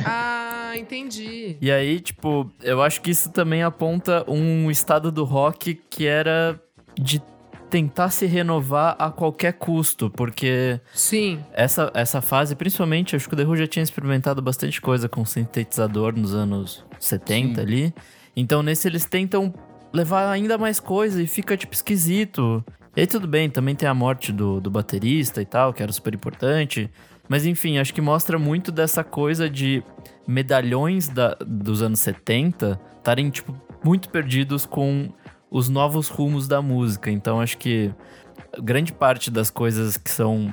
Ah, entendi. E aí, tipo, eu acho que isso também aponta um estado do rock que era de tentar se renovar a qualquer custo, porque Sim. essa, essa fase, principalmente, acho que o The Who já tinha experimentado bastante coisa com sintetizador nos anos 70 Sim. ali. Então, nesse eles tentam levar ainda mais coisa e fica, tipo, esquisito. E aí, tudo bem, também tem a morte do, do baterista e tal, que era super importante. Mas, enfim, acho que mostra muito dessa coisa de medalhões da, dos anos 70 estarem, tipo, muito perdidos com os novos rumos da música. Então, acho que grande parte das coisas que são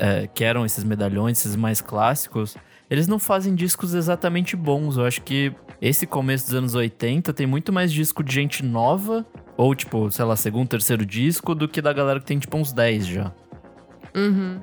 é, que eram esses medalhões, esses mais clássicos, eles não fazem discos exatamente bons. Eu acho que esse começo dos anos 80 tem muito mais disco de gente nova, ou tipo, sei lá, segundo, terceiro disco, do que da galera que tem tipo uns 10 já. Uhum.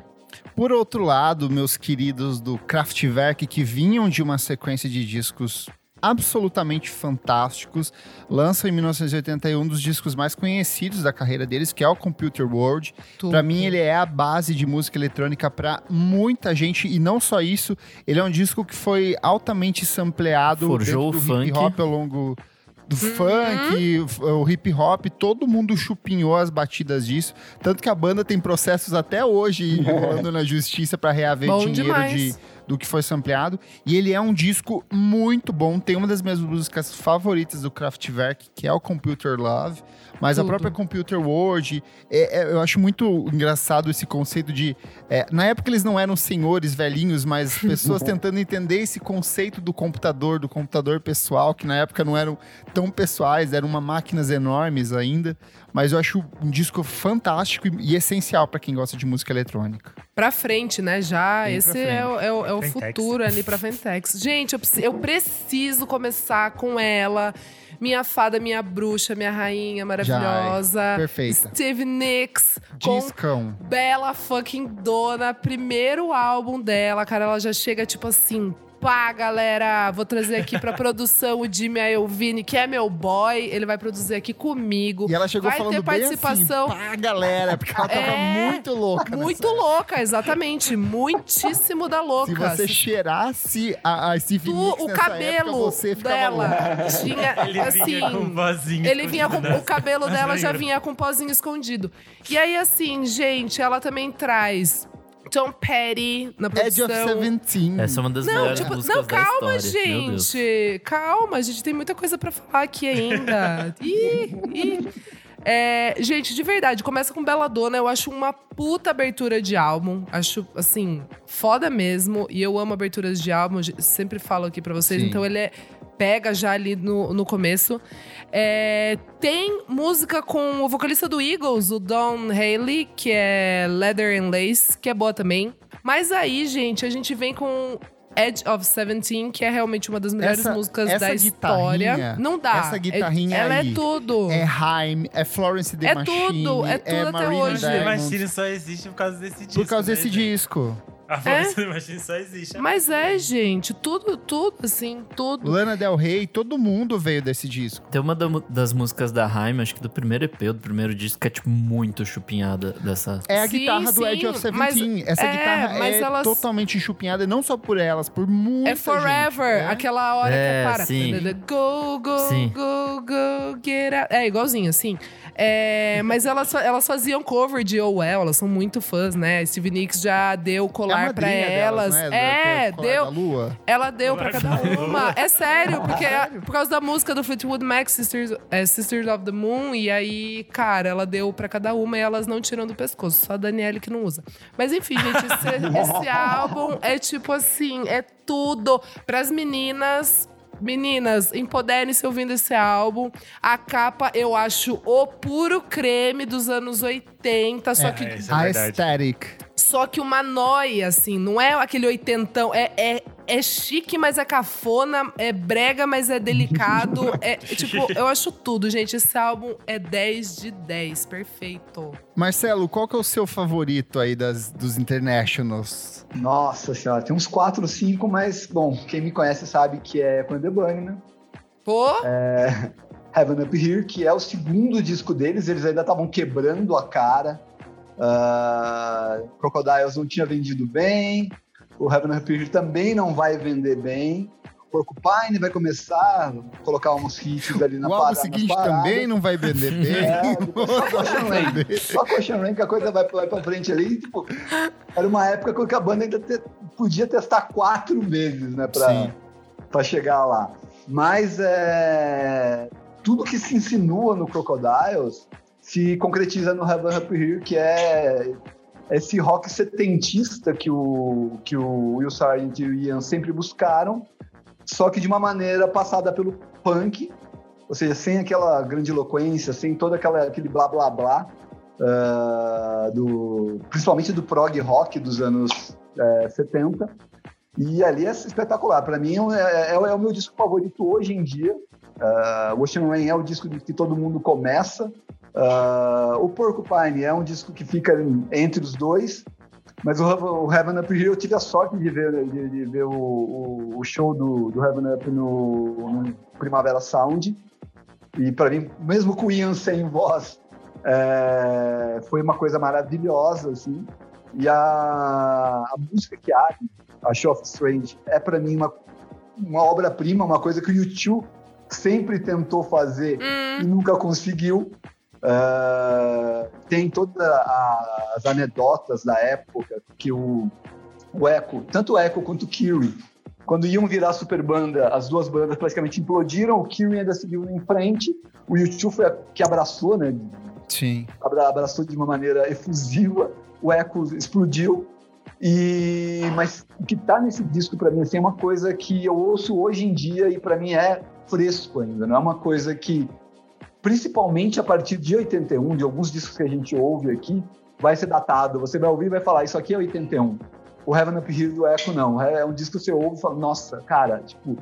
Por outro lado, meus queridos do Kraftwerk, que vinham de uma sequência de discos absolutamente fantásticos, lançam em 1981 um dos discos mais conhecidos da carreira deles, que é o Computer World. Pra mim, ele é a base de música eletrônica pra muita gente. E não só isso, ele é um disco que foi altamente sampleado Forjou do hip funk. hop ao longo do funk, o hip hop, todo mundo chupinhou as batidas disso. Tanto que a banda tem processos até hoje [LAUGHS] rolando na justiça pra reaver Bom dinheiro demais. de, do que foi sampleado. E ele é um disco muito bom. Tem uma das minhas músicas favoritas do Kraftwerk, que é o Computer Love. Mas a Tudo. própria Computer World, é- é- eu acho muito engraçado esse conceito de. é, na época eles não eram senhores velhinhos, mas [LAUGHS] pessoas tentando entender esse conceito do computador, do computador pessoal, que na época não eram tão pessoais, eram uma máquinas enormes ainda. Mas eu acho um disco fantástico e, e essencial para quem gosta de música eletrônica. Pra frente, né? Já. Bem Esse é, o- é o, é o futuro ali pra Fentex. Gente, eu, eu preciso começar com ela. Minha fada, minha bruxa, minha rainha maravilhosa. Perfeita. Steve Nicks com Discão. Bela fucking Dona, primeiro álbum dela, cara, ela já chega tipo assim, pá, galera, vou trazer aqui pra produção o Jimmy Iovine, que é meu boy, ele vai produzir aqui comigo. E ela chegou vai falando ter bem participação. assim, pá, galera, porque ela tava É, muito louca. Muito nessa louca, exatamente. Muitíssimo da louca. Se você cheirasse a, a Steve Tu- o cabelo época, você ficava dela tinha [LAUGHS] Ele assim. vinha com vozinho. Ele vinha com o cabelo dela já vinha com um pozinho escondido. E aí assim, gente, ela também traz Tom Petty na Edge produção. of Seventeen. Essa é uma das Não, melhores tipo, músicas não, da calma, história. Meu Deus. gente. Calma, a gente tem muita coisa pra falar aqui ainda. [LAUGHS] Ih, ih. É, gente, de verdade, começa com Bela Dona. Eu acho uma puta abertura de álbum. Acho, assim, foda mesmo. E eu amo aberturas de álbum. Sempre falo aqui pra vocês. Sim. Então ele é, pega já ali no, no começo. É, tem música com o vocalista do Eagles, o Don Haley, que é Leather and Lace, que é boa também. Mas aí, gente, a gente vem com Edge of Seventeen, que é realmente uma das melhores Essa- músicas essa da história. Não dá. essa guitarrinha É- ela aí é tudo. É Haim, é Florence The É Machine, tudo, é tudo até Marina hoje. The Diamonds. Machine só existe por causa desse disco. Por causa né, desse gente? disco. A Florence The Machine só existe. Mas é, gente, tudo, tudo, assim, tudo. Lana Del Rey, todo mundo veio desse disco. Tem uma das músicas da Haim, acho que do primeiro EP, do primeiro disco, que é, tipo, muito chupinhada dessa... É a Sim, guitarra do sim, Edge of mas- Seventeen. Essa é, guitarra mas é elas- totalmente enxupinhada, não só por elas, por muita É forever, gente, né? aquela hora É, que para. sim. Go, go, Sim. go, go, get out. É igualzinho, assim. É, mas elas, elas faziam cover de Oh Well, elas são muito fãs, né? Steve Nicks já deu É a colar pra madrinha elas. delas, né? é, Colar deu. Da Lua. Ela deu pra cada uma. É sério, porque é por causa da música do Fleetwood Mac, Sisters, é, Sisters of the Moon, e aí, cara, ela deu pra cada uma e elas não tiram do pescoço. Só a Daniele que não usa. Mas enfim, gente, esse, [LAUGHS] esse álbum é tipo assim, é tudo pras meninas. Meninas, empoderem-se ouvindo esse álbum. A capa eu acho o puro creme dos anos 80, só É, que É, é a. Aesthetic. só que uma noia, assim, não é aquele oitentão. É, é, é chique, mas é cafona. É brega, mas é delicado. [LAUGHS] é, tipo, eu acho tudo, gente. Esse álbum é 10 de 10. Perfeito. Marcelo, qual que é o seu favorito aí das, dos Internationals? Nossa senhora, tem uns 4 ou 5, mas, bom, quem me conhece sabe que é Quando the Bunny, né? Pô, Heaven Up Here, que é o segundo disco deles, eles ainda estavam quebrando a cara. Ah, Crocodiles não tinha vendido bem, o Heaven Here também não vai vender bem. Porcupine vai começar a colocar uns hits ali na o parada. seguinte também não vai vender [LAUGHS] bem. É, só com Ocean Rain. Que a coisa vai pra, pra frente ali. Tipo, era uma época que a banda ainda te- podia testar quatro vezes, né? Pra, Sim. pra chegar lá. Mas é, tudo que se insinua no Crocodiles se concretiza no Heaven Up Here, que é esse rock setentista que o, que o Will Sargent e o Ian sempre buscaram, só que de uma maneira passada pelo punk, ou seja, sem aquela grandiloquência, sem todo aquela, aquele blá blá blá, ah, do, principalmente do prog rock dos anos eh, 70. E ali é espetacular. Para mim, é, é- é o meu disco favorito hoje em dia. Uh, Ocean Rain é o disco que todo mundo começa. Ah, o Porcupine é um disco que fica entre os dois. Mas o, Heaven- o Heaven Up Here eu tive a sorte de ver, de, de ver o, o- o show do, do Heaven Up no, no Primavera Sound. E para mim, mesmo com o Ian sem voz, é, foi uma coisa maravilhosa, assim. E a, a música que abre, a Show of Strange, é para mim uma, uma obra-prima, uma coisa que o YouTube sempre tentou fazer hum, e nunca conseguiu. Ah, tem todas as anedotas da época que o, o Echo, tanto o Echo quanto o Kiri, quando iam virar super banda, as duas bandas praticamente implodiram, o Kiri ainda seguiu em frente, o YouTube foi a que abraçou, né? Sim. abra- abraçou de uma maneira efusiva, o Echo explodiu. E mas o que tá nesse disco para mim assim, é uma coisa que eu ouço hoje em dia e para mim é fresco ainda, não é uma coisa que principalmente a partir de 81, de alguns discos que a gente ouve aqui, vai ser datado, você vai ouvir e vai falar isso aqui é 81. O Heaven Up Here do Echo não, é um disco que você ouve e fala, nossa, cara, tipo,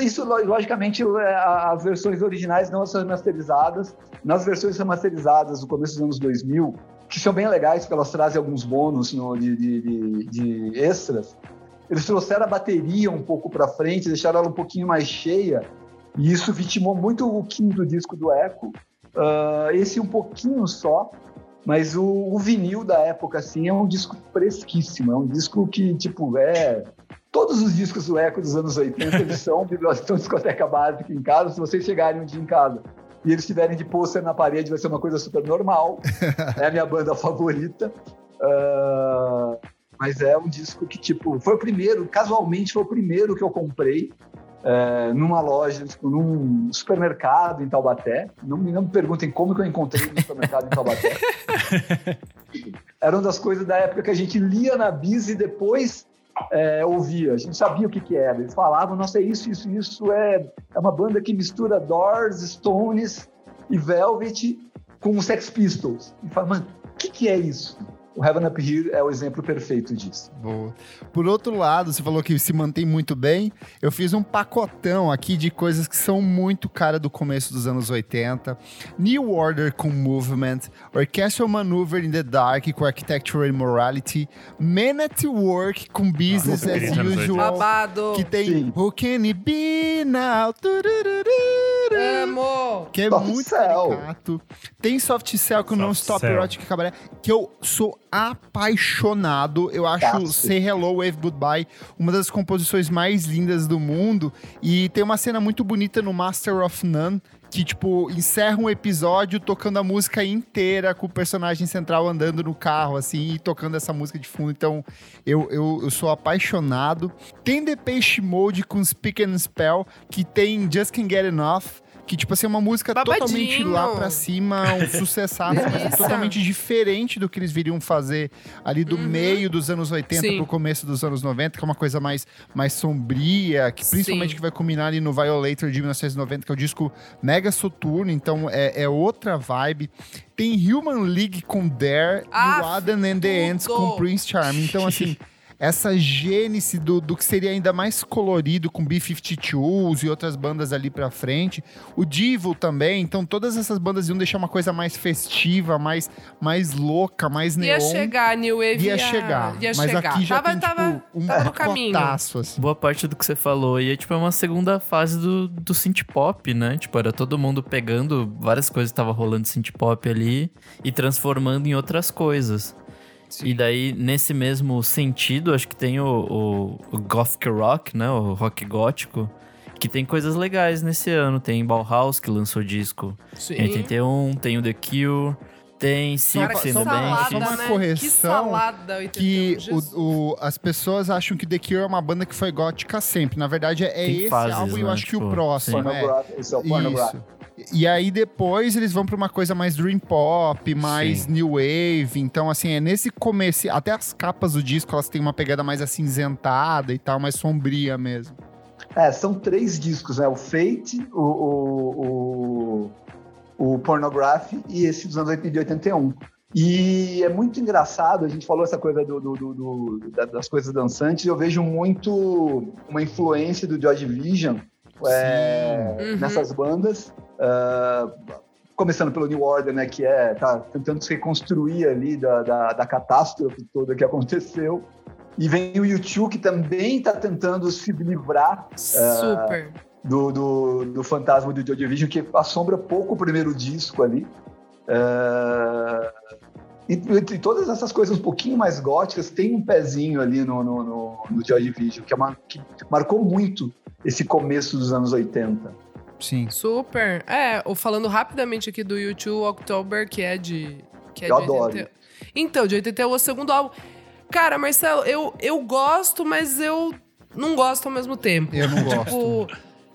isso lo- logicamente é, as versões originais não são remasterizadas, nas versões remasterizadas do começo dos anos 2000, que são bem legais, porque elas trazem alguns bônus no- de, de- de- de extras. Eles trouxeram a bateria um pouco para frente, deixaram ela um pouquinho mais cheia, e isso vitimou muito o quinto disco do Echo. Ah, esse um pouquinho só, mas o, o vinil da época, assim, é um disco fresquíssimo. É um disco que, tipo, é. Todos os discos do Echo dos anos 80 eles são [LAUGHS] biblioteca, discoteca básica em casa. Se vocês chegarem um dia em casa e eles tiverem de pôster na parede, vai ser uma coisa super normal. [LAUGHS] é a minha banda favorita. Ah, mas é um disco que, tipo, foi o primeiro, casualmente foi o primeiro que eu comprei é, numa loja, tipo, num supermercado em Taubaté. Não, me- não me perguntem como que eu encontrei no supermercado em Taubaté. [LAUGHS] Era uma das coisas da época que a gente lia na bis e depois é, ouvia. A gente sabia o que, que era. Eles falavam, nossa, é isso, isso, isso. É, é uma banda que mistura Doors, Stones e Velvet com Sex Pistols. E fala, mano, o que, que é isso? O Heaven Up Here é o exemplo perfeito disso. Boa. Por outro lado, você falou que se mantém muito bem. Eu fiz um pacotão aqui de coisas que são muito cara do começo dos anos 80. New Order com Movement, Orchestral Maneuver in the Dark com Architecture and Morality, Men at Work com Business Nossa, as querido, anos 80. Usual. Babado. Que tem Sim. Who Can It Be Now? Amo. Que é Soft muito Cell. caricato. Tem Soft Cell com Soft Non Stop Cell. Erotic Cabaret, que eu sou apaixonado. Eu acho Fantástico. Say Hello, Wave Goodbye uma das composições mais lindas do mundo. E tem uma cena muito bonita no Master of None, que, tipo, encerra um episódio tocando a música inteira, com o personagem central andando no carro, assim, e tocando essa música de fundo. Então, eu, eu, eu sou apaixonado. Tem The Peixe Mode com Speak and Spell, que tem Just Can't Get Enough. Que, tipo assim, é uma música Babadinho. totalmente lá pra cima, um [LAUGHS] sucessaço, mas é totalmente diferente do que eles viriam fazer ali do meio dos anos 80 Uhum. Sim. pro começo dos anos 90, que é uma coisa mais, mais sombria, que principalmente Sim. que vai culminar ali no Violator de 1990, que é o disco mega soturno, então é, é outra vibe. Tem Human League com Dare Ah, e o Adam and the Ants tudo. com Prince Charming. Então, assim, [LAUGHS] essa gênese do, do que seria ainda mais colorido com B-52s e outras bandas ali pra frente. O Divo também. Então, todas essas bandas iam deixar uma coisa mais festiva, mais, mais louca, mais neon. Ia chegar, a New Wave Ia chegar. Ia mas chegar. aqui já tava, tem, tava, tipo, um tava no caminho. assim. Boa parte do que você falou. E é tipo é uma segunda fase do, do synth pop, né? Tipo, era todo mundo pegando várias coisas que tava rolando de synth pop ali e transformando em outras coisas. E daí, nesse mesmo sentido, acho que tem o, o, o Gothic Rock, né? O rock gótico, que tem coisas legais nesse ano. Tem Bauhaus, que lançou disco Sim. em 81, tem o The Cure, tem que and the salada, Só uma né? Que correção salada, 81. Que o, o- as pessoas acham que The Cure é uma banda que foi gótica sempre. Na verdade, é Tem esse fases, álbum e eu né? acho que o Tipo, próximo. sim. É, é. Isso. E aí depois eles vão pra uma coisa mais dream pop, mais Sim. new wave. Então, assim, é nesse começo. Até as capas do disco elas têm uma pegada mais acinzentada e tal, mais sombria mesmo. É, são três discos, né? O Fate, o, o, o, o Pornography e esse dos anos 80 de 81. E é muito engraçado, a gente falou essa coisa do, do- do- do- da- das coisas dançantes, eu vejo muito uma influência do Joy Division é, Uhum. nessas bandas. Ah, começando pelo New Order, né, que é tá tentando se reconstruir ali da, da, da catástrofe toda que aconteceu. E vem o YouTube que também está tentando se livrar Super. do, do, do fantasma do Joy Division, que assombra pouco o primeiro disco ali. É, E, e todas essas coisas um pouquinho mais góticas tem um pezinho ali no, no, no, no Joy Division, que, é uma, que marcou muito esse começo dos anos 80. Sim. Super. É, ou falando rapidamente aqui do YouTube October, que é de. Que é Eu de adoro. 80. Então, de 81, o segundo álbum. Cara, Marcelo, eu, eu gosto, mas eu não gosto ao mesmo tempo. Eu não gosto. Tipo,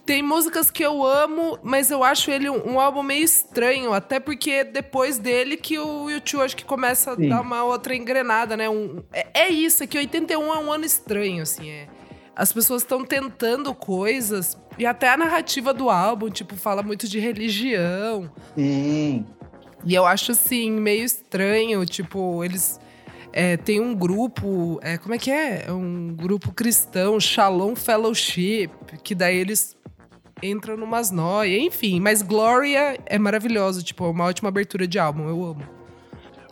tem músicas que eu amo, mas eu acho ele um, um álbum meio estranho. Até porque é depois dele que o YouTube acho que começa a Sim. dar uma outra engrenada, né? Um, é, é isso, é que 81 é um ano estranho, assim. É. As pessoas estão tentando coisas. E até a narrativa do álbum, tipo, fala muito de religião. Sim. E eu acho, assim, meio estranho. Tipo, eles. É, tem um grupo. É, como é que é? É um grupo cristão, Shalom Fellowship, que daí eles entram numas noias, enfim. Mas Gloria é maravilhoso, tipo, é uma ótima abertura de álbum, eu amo.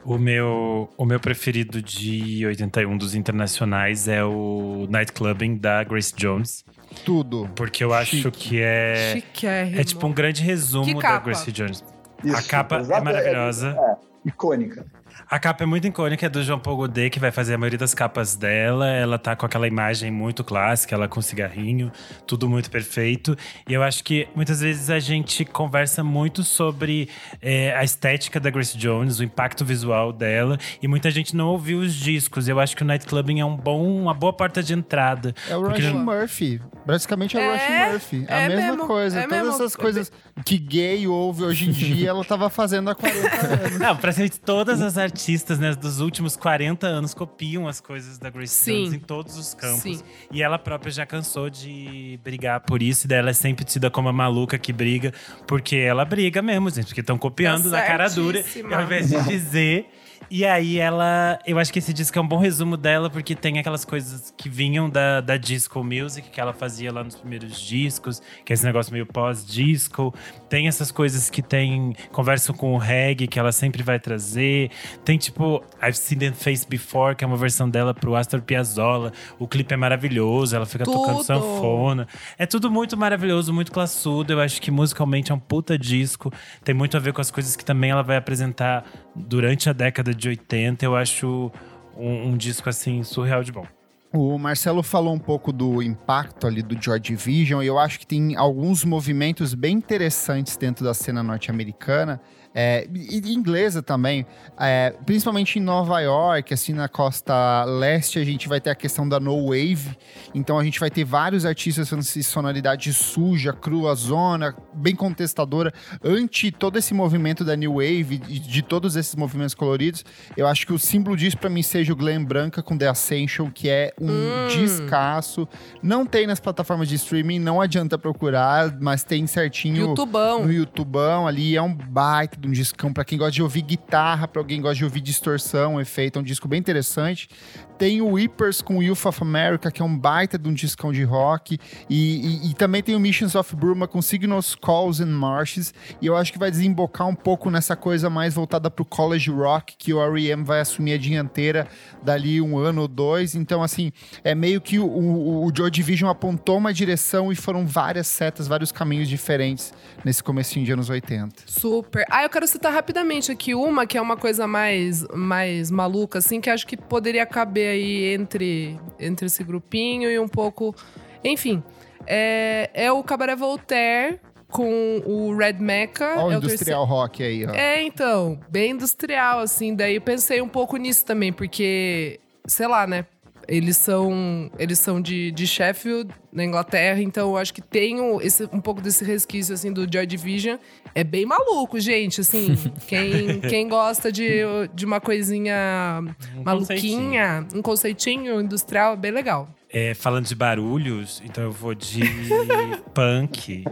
O meu, o meu preferido de 81 dos internacionais é o Nightclubbing da Grace Jones. Tudo. Porque eu acho Chique. que é. Chiquérrimo. É tipo um grande resumo da? Grace Jones. Isso, a capa é maravilhosa. É, icônica. A capa é muito icônica, é do João Paul Godet, que vai fazer a maioria das capas dela. Ela tá com aquela imagem muito clássica, ela com cigarrinho, tudo muito perfeito. E eu acho que muitas vezes a gente conversa muito sobre é, a estética da Grace Jones, o impacto visual dela, e muita gente não ouviu os discos. Eu acho que o Nightclubbing é um bom, uma boa porta de entrada. É o já- Murphy. Basicamente é o É, Rush Murphy. É a é mesma mesmo, coisa. é Todas mesmo. essas coisas que gay ouve hoje em dia, ela tava fazendo há 40 [LAUGHS] anos. Não, praticamente todas as artistas né, dos últimos 40 anos copiam as coisas da Grace Sim. Jones em todos os campos. Sim. E ela própria já cansou de brigar por isso. E daí ela é sempre tida como a maluca que briga. Porque ela briga mesmo, gente. Porque estão copiando Tá na cara dura. E ao invés de dizer E aí ela. Eu acho que esse disco é um bom resumo dela, porque tem aquelas coisas que vinham da, da disco music que ela fazia lá nos primeiros discos, que é esse negócio meio pós-disco. Tem essas coisas que tem. conversam com o reggae, que ela sempre vai trazer. Tem tipo I've Seen That Face Before, que é uma versão dela pro Astor Piazzolla. O clipe é maravilhoso, ela fica Tudo. tocando sanfona. É tudo muito maravilhoso, muito classudo. Eu acho que musicalmente é um puta disco. Tem muito a ver com as coisas que também ela vai apresentar durante a década de 80. Eu acho um, um disco assim surreal de bom. O Marcelo falou um pouco do impacto ali do Joy Division e eu acho que tem alguns movimentos bem interessantes dentro da cena norte-americana é, e inglesa também, é, principalmente em Nova York, assim na costa leste, a gente vai ter a questão da no wave, então a gente vai ter vários artistas fazendo essa sonoridade suja, crua, zona, bem contestadora, anti todo esse movimento da new wave e de todos esses movimentos coloridos. Eu acho que o símbolo disso para mim seja o Glenn Branca com The Ascension, que é um Hum. descasso. Não tem nas plataformas de streaming, não adianta procurar, mas tem certinho YouTubão. no YouTubão ali. É um baita de um discão pra quem gosta de ouvir guitarra, pra alguém que gosta de ouvir distorção, efeito. É um disco bem interessante. Tem o Whippers com Youth of America, que é um baita de um discão de rock. E, e- e também tem o Missions of Burma com Signals, Calls and Marshes. E eu acho que vai desembocar um pouco nessa coisa mais voltada pro college rock, que o R.E.M. vai assumir a dianteira dali um ano ou dois. Então, assim, é meio que o, o, o Joy Division apontou uma direção e foram várias setas, vários caminhos diferentes nesse comecinho de anos 80. Super. Ah, eu quero citar rapidamente aqui uma que é uma coisa mais, mais maluca, assim, que acho que poderia caber aí entre, entre esse grupinho e um pouco. Enfim. É, é o Cabaré Voltaire com o Red Mecha. Olha o é industrial rock aí, ó. É, então, bem industrial, assim. Daí eu pensei um pouco nisso também, porque, sei lá, né? Eles são, eles são de, de Sheffield, na Inglaterra, então eu acho que tem um, esse, um pouco desse resquício, assim, do Joy Division. É bem maluco, gente, assim. [LAUGHS] quem, quem gosta de, de uma coisinha Um maluquinha, um conceitinho industrial, é bem legal. É, falando de barulhos, então eu vou de [LAUGHS] punk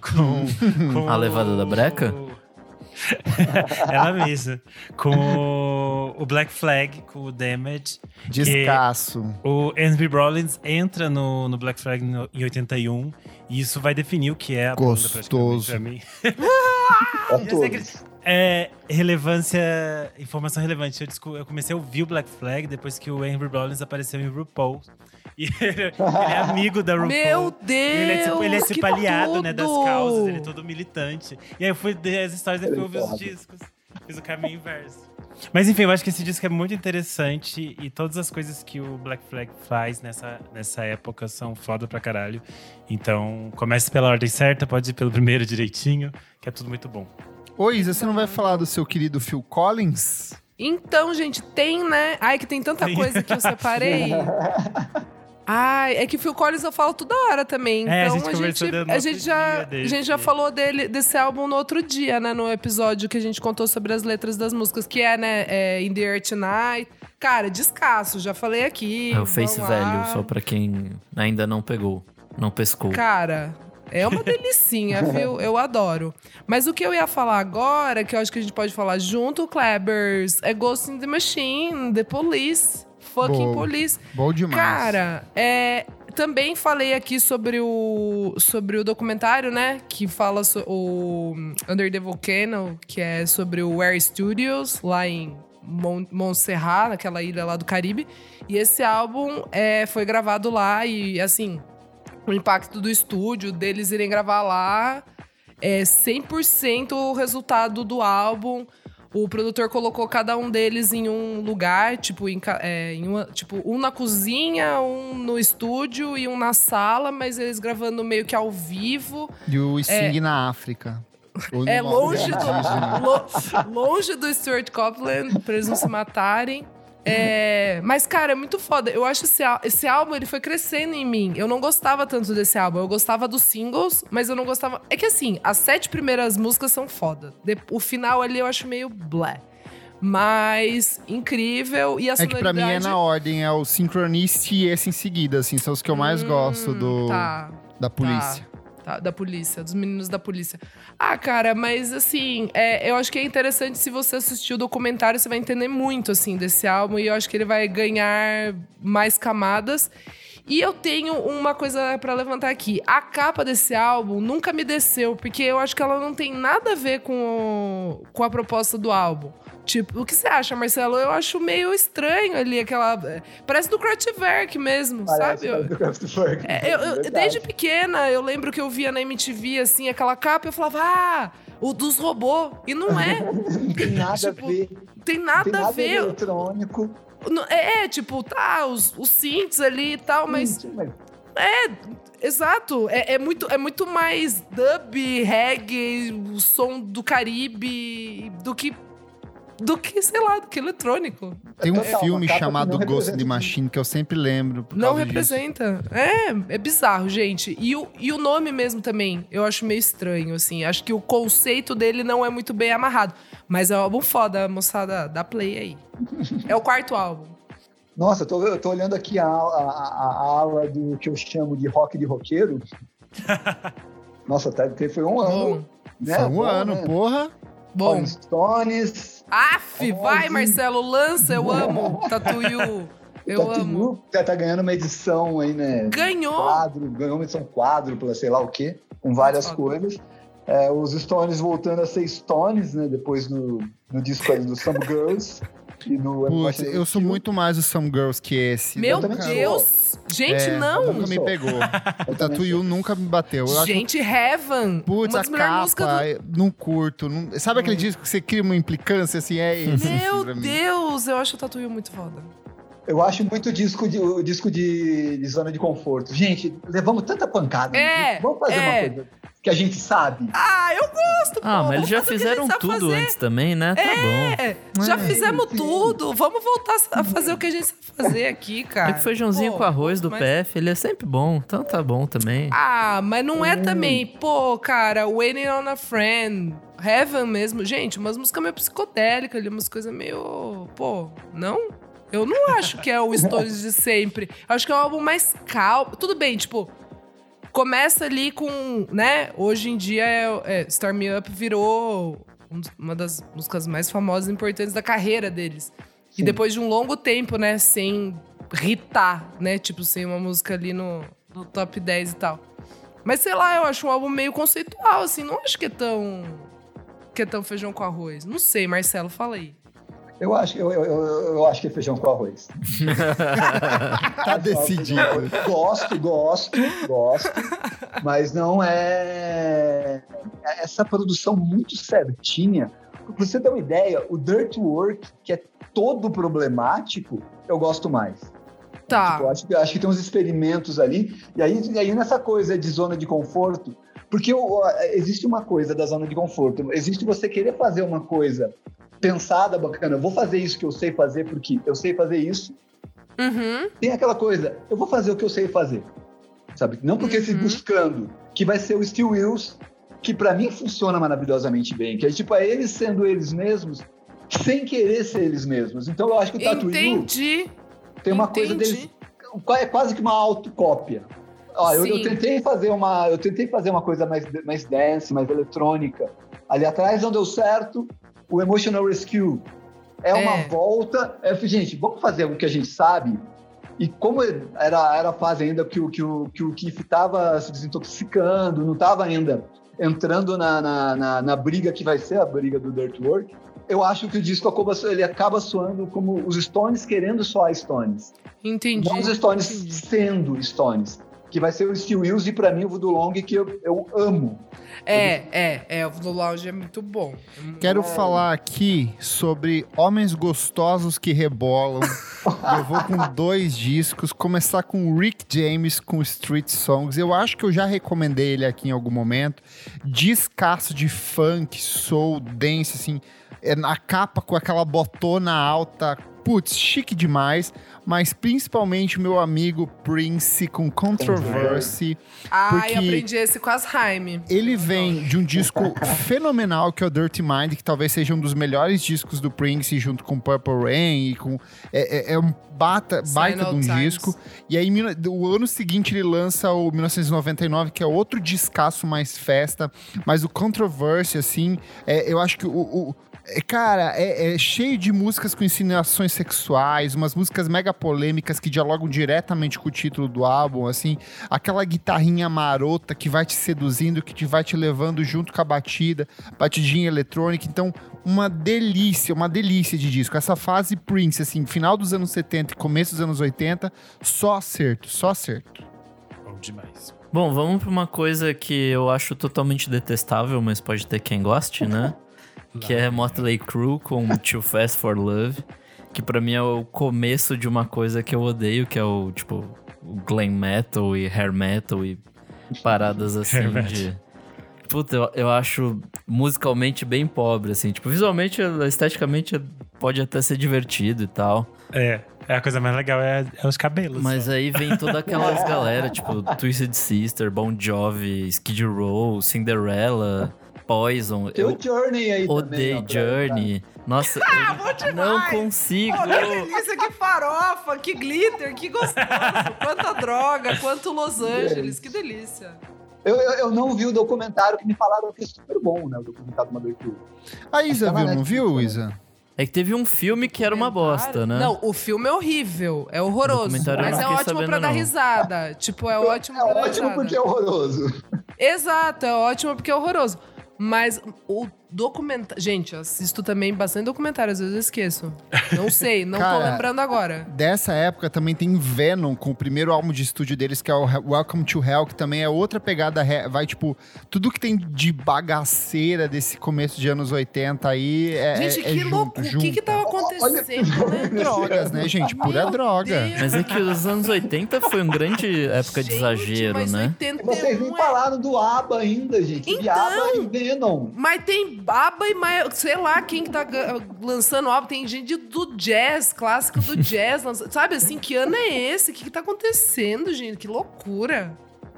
com, com A levada da breca? Ela mesma. Com o Black Flag, com o Damage. Descasso. O Henry Rollins entra no, no Black Flag no- em 81 e isso vai definir o que é a banda Gostoso. praticamente pra mim. [LAUGHS] Pra todos. É, relevância, informação relevante. Eu, desco- eu comecei a ouvir o Black Flag depois que o Henry Rollins apareceu em RuPaul. [LAUGHS] E ele é amigo da RuPaul. Meu Deus! Ele é tipo, ele é que tipo aliado, né, das causas, ele é todo militante. E aí eu fui ver as histórias e fui ouvir os Coitado. discos. Fiz o caminho inverso. Mas enfim, eu acho que esse disco é muito interessante e todas as coisas que o Black Flag faz nessa, nessa época são foda pra caralho. Então, comece pela ordem certa, pode ir pelo primeiro direitinho, que é tudo muito bom. Ô, Isa, você não vai falar do seu querido Phil Collins? Então, gente, tem, né? Ai, que tem tanta Tem. coisa que eu separei. [LAUGHS] Ai, é que Phil Collins eu falo toda hora também. É, a Então gente a gente, a gente já, a gente já falou dele, desse álbum no outro dia, né? No episódio que a gente contou sobre as letras das músicas, que é, né? É In the Air Tonight. Cara, descasso, já falei aqui. É o Face lá. Velho, só pra quem ainda não pegou, não pescou. Cara, é uma delicinha, [LAUGHS] viu? Eu adoro. Mas o que eu ia falar agora, que eu acho que a gente pode falar junto, Klebers, é Ghost in the Machine, The Police, Fucking Boa. Police. Bom demais. Cara, é, também falei aqui sobre o, sobre o documentário, né? Que fala so, o Under the Volcano, que é sobre o Air Studios, lá em Mon Montserrat, naquela ilha lá do Caribe. E esse álbum é, foi gravado lá e, assim, o impacto do estúdio, deles irem gravar lá, é 100% o resultado do álbum. O produtor colocou cada um deles em um lugar, tipo, em, é, em uma- tipo, um na cozinha, um no estúdio e um na sala, mas eles gravando meio que ao vivo. E o Sting na África. É longe do, lo- longe do Stuart Copeland, pra eles não se matarem. É, mas, cara, é muito foda. Eu acho esse, esse álbum, ele foi crescendo em mim. Eu não gostava tanto desse álbum. Eu gostava dos singles, mas eu não gostava... É que, assim, as sete primeiras músicas são foda. O final ali eu acho meio blé. Mas incrível. E a É que pra mim é sonoridade- na ordem, é o Synchronist e esse em seguida, assim, são os que eu mais gosto do, Tá. da polícia. tá? Da polícia, dos meninos da polícia. Ah, cara, mas assim, é, eu acho que é interessante se você assistir o documentário, você vai entender muito, assim, desse álbum. E eu acho que ele vai ganhar mais camadas. E eu tenho uma coisa pra levantar aqui. A capa desse álbum nunca me desceu, porque eu acho que ela não tem nada a ver com, o- com a proposta do álbum. Tipo, o que você acha, Marcelo? Eu acho meio estranho ali aquela. Parece do Kraftwerk mesmo, Parece, sabe? parece do Kraftwerk. É, eu- eu- desde pequena, eu lembro que eu via na MTV, assim, aquela capa, e eu falava, ah, o dos robôs. E não é. [LAUGHS] Não tem nada [LAUGHS] Tipo, a ver. Tem nada tem a nada ver. eletrônico. Não- É, tipo, tá, os, os synths ali e tal, mas. Sim, mas Exato. É, é muito, é muito mais dub, reggae, o som do Caribe, do que. Do que, sei lá, do que eletrônico. Tem um Total, filme chamado Ghost in representa the Machine que eu sempre lembro. por Não causa disso. representa. É, é bizarro, gente. E o, e o nome mesmo também, eu acho meio estranho, assim. Acho que o conceito dele não é muito bem amarrado. Mas é um álbum foda, moçada. Dá play aí. [LAUGHS] É o quarto álbum. Nossa, eu tô, eu tô olhando aqui a, a, a- a ala do que eu chamo de rock de roqueiro. [LAUGHS] Nossa, tá, foi um ano. Né? Foi um Bom, ano, né? porra. Bom. Rolling Stones. Aff, vai, Famosinho. Marcelo, lança, eu amo. Tatuyu. Eu Tatu amo. Tá, tá ganhando uma edição aí, né? Ganhou! Quadro, ganhou uma edição quádrupla, sei lá o quê, com várias coisas. É, os Stones voltando a ser Stones, né? Depois no, no disco ali do Some Girls. E no Emotional eu sou muito mais o Some Girls que esse. Meu. Deus! Gente, É, não! Nunca me pegou. [LAUGHS] O Tatuyu nunca me bateu. Eu acho Gente, Heaven! Putz, a capa, do... não curto. não- Sabe aquele disco que você cria uma implicância assim? É esse. Meu. Deus, eu acho o Tatuyu muito foda. Eu acho muito disco de, o disco de, de zona de conforto. Gente, levamos tanta pancada. É, né? Vamos fazer é. uma coisa que a gente sabe. Ah, eu gosto, Ah, pô, mas eles já fizeram tudo fazer. antes também, né? Tá bom. É, já É. fizemos Sim. tudo. Vamos voltar a fazer o que a gente sabe fazer aqui, cara. É que feijãozinho Pô, com arroz do mas- PF, ele é sempre bom. Então tá bom também. Ah, mas não é também. Pô, cara, Waiting on a Friend, Heaven mesmo. Gente, umas músicas meio psicodélicas ali, umas coisas meio. Pô, não? Eu não acho que é o Stories de sempre. Acho que é um álbum mais calmo. Tudo bem, tipo. Começa ali com, né? Hoje em dia, é, é, Start Me Up virou um uma das músicas mais famosas e importantes da carreira deles. E Sim. depois de um longo tempo, né, sem hitar, né? Tipo, sem uma música ali no, no top 10 e tal. Mas sei lá, eu acho um álbum meio conceitual, assim. Não acho que é tão. que é tão feijão com arroz. Não sei, Marcelo, fala aí. Eu acho, eu, eu, eu, eu acho que é feijão com arroz. [LAUGHS] Tá decidido. Gosto, gosto, gosto. Mas não é essa produção muito certinha. Pra você ter uma ideia, o Dirt Work, que é todo problemático, eu gosto mais. Tá. Tipo, eu acho, que- acho que tem uns experimentos ali. E aí, e aí nessa coisa de zona de conforto, porque existe uma coisa da zona de conforto. Existe você querer fazer uma coisa pensada, bacana. Eu vou fazer isso que eu sei fazer porque eu sei fazer isso. Uhum. Tem aquela coisa, eu vou fazer o que eu sei fazer. Sabe? Não porque se Uhum. buscando, que vai ser o Steel Wheels, que pra mim funciona maravilhosamente bem. Que é tipo, é eles sendo eles mesmos, sem querer ser eles mesmos. Então eu acho que o Tatuí Entendi. tem uma coisa entendi. deles é quase que uma autocópia. Ó, eu, eu tentei fazer uma, eu tentei fazer uma coisa mais, mais dance, mais eletrônica. Ali atrás não deu certo. O Emotional Rescue é uma É. volta. É, gente, vamos fazer o que a gente sabe. E como era, era a fase ainda que o, que o, que o Keith estava se desintoxicando, não estava ainda entrando na, na, na, na briga que vai ser a briga do Dirt Work, eu acho que o disco acaba, ele acaba soando como os Stones querendo soar Stones. Entendi. Não os Stones entendi. sendo Stones. Que vai ser o Steel Wheels e pra mim o Voodoo Long que eu, eu amo. É, é, é. O do Lounge é muito bom. Quero É. falar aqui sobre homens gostosos que rebolam. [LAUGHS] eu vou com dois discos. Começar com o Rick James com Street Songs. Eu acho que eu já recomendei ele aqui em algum momento. Descasso de funk, soul, dance, assim. É na capa com aquela botona alta, putz, chique demais, mas principalmente meu amigo Prince com Controversy. Ai, Porque- aprendi esse com as Jaime. Ele vem de um disco fenomenal que é o Dirty Mind, que talvez seja um dos melhores discos do Prince, junto com Purple Rain e com é, é- é um bata, baita de um Times. disco. E aí o ano seguinte ele lança o 1999, que é outro discaço mais festa, mas o Controversy assim, é, eu acho que o- o Cara, é, é cheio de músicas com insinuações sexuais, umas músicas mega polêmicas que dialogam diretamente com o título do álbum, assim. Aquela guitarrinha marota que vai te seduzindo, que te vai te levando junto com a batida, batidinha eletrônica. Então, uma delícia, uma delícia de disco. Essa fase Prince, assim, final dos anos 70 e começo dos anos 80, só acerto, só acerto. Bom demais. Bom, vamos pra uma coisa que eu acho totalmente detestável, mas pode ter quem goste, né? [LAUGHS] que é Motley Crue com Too Fast for Love, que pra mim é o começo de uma coisa que eu odeio, que é o tipo o glam metal e hair metal e paradas assim de Puta, eu, eu acho musicalmente bem pobre, assim. Tipo, visualmente, esteticamente, pode até ser divertido e tal. É, é a coisa mais legal é, é os cabelos. Mas só. aí vem toda aquelas galera, tipo, Twisted Sister, Bon Jovi, Skid Row, Cinderella, Poison. Tem Eu o Journey aí também. odeio pra- Journey. Nossa, Ah, bom demais! não consigo. Oh, que delícia, que farofa, que glitter, que gostoso. Quanta droga, quanto Los Angeles, que delícia. Eu, eu, eu não vi o documentário que me falaram que é super bom, né? O documentário do Motley Crue. A Isa viu, não Netflix, viu, né? Isa? É que teve um filme que era uma bosta, né? Não, o filme é horrível, é horroroso. Mas não é fiquei ótimo pra dar não. risada. Tipo, é ótimo É pra dar ótimo risada. porque é horroroso. Exato, é ótimo porque é horroroso. Mas o documentário. Gente, eu assisto também bastante documentário, às vezes eu esqueço. Não [LAUGHS] sei, não tô Cara, lembrando agora. Dessa época também tem Venom, com o primeiro álbum de estúdio deles, que é o Welcome to Hell, que também é outra pegada. Vai, tipo, tudo que tem de bagaceira desse começo de anos 80 aí é. Gente, é, é que junto, louco. O que que tava acontecendo, né? [LAUGHS] Drogas, né, gente? Pura Meu droga. Deus. Mas é que os anos 80 foi uma grande época de Gente, exagero, mas né? 81 Vocês nem é falaram do ABBA ainda, gente. De Então. ABBA e Venom. Mas tem baba e mais, sei lá quem que tá lançando álbum. Tem gente do jazz, clássico do [LAUGHS] jazz. lança- sabe assim, que ano é esse? O que, que tá acontecendo, gente? Que loucura.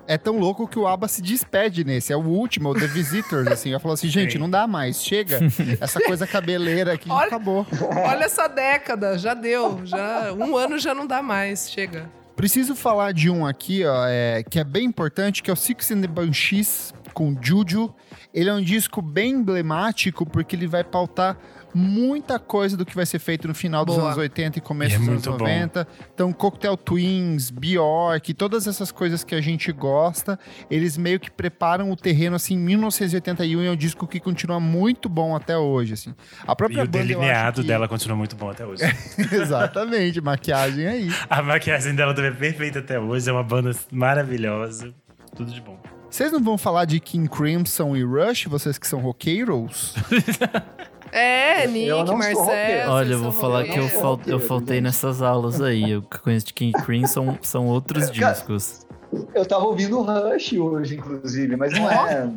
É tão louco que o ABBA se despede nesse. É o último, é o The Visitors, assim. Eu falo assim, gente, não dá mais. Chega. Essa coisa cabeleira aqui Olha- acabou. [LAUGHS] Olha essa década, já deu. Já, um ano já não dá mais. Chega. Preciso falar de um aqui, ó, é, que é bem importante, que é o Six and the Banshees, com Juju. Ele é um disco bem emblemático, porque ele vai pautar muita coisa do que vai ser feito no final dos Boa. anos 80 e começo É dos anos muito bom. 90. Então, Cocktail Twins, Bjork, todas essas coisas que a gente gosta, eles meio que preparam o terreno, assim, em 1981, e é um disco que continua muito bom até hoje, assim. A E própria o banda, eu acho delineado que- dela continua muito bom até hoje. [LAUGHS] Exatamente, maquiagem aí. A maquiagem dela também é perfeita até hoje. É uma banda maravilhosa. Tudo de bom. Vocês não vão falar de King Crimson e Rush, vocês que são roqueiros? [LAUGHS] É, Nick, Marcelo. Olha, eu vou falar que eu, fal- eu faltei nessas aulas aí. Eu que conheço de King Crimson são outros Cara, discos. Eu tava ouvindo Rush hoje, inclusive, mas não é.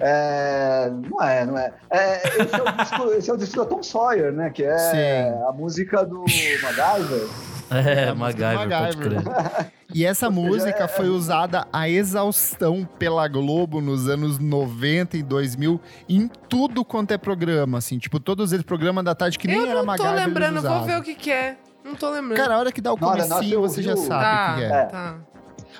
É, não é, não é. É, esse, é o disco, esse é o disco da Tom Sawyer, né? Que é Sim. a música do MacGyver. É, a música do MacGyver, pode MacGyver. crer. [LAUGHS] E essa música é- foi usada a exaustão pela Globo nos anos 90 e 2000 em tudo quanto é programa, assim. Tipo, todos esses programas da tarde que nem Eu era não tô MacGyver eles lembrando, vou ver o que que é. Não tô lembrando. Cara, a hora que dá o comecinho, que você eu já sabe tá, o que é. É. tá.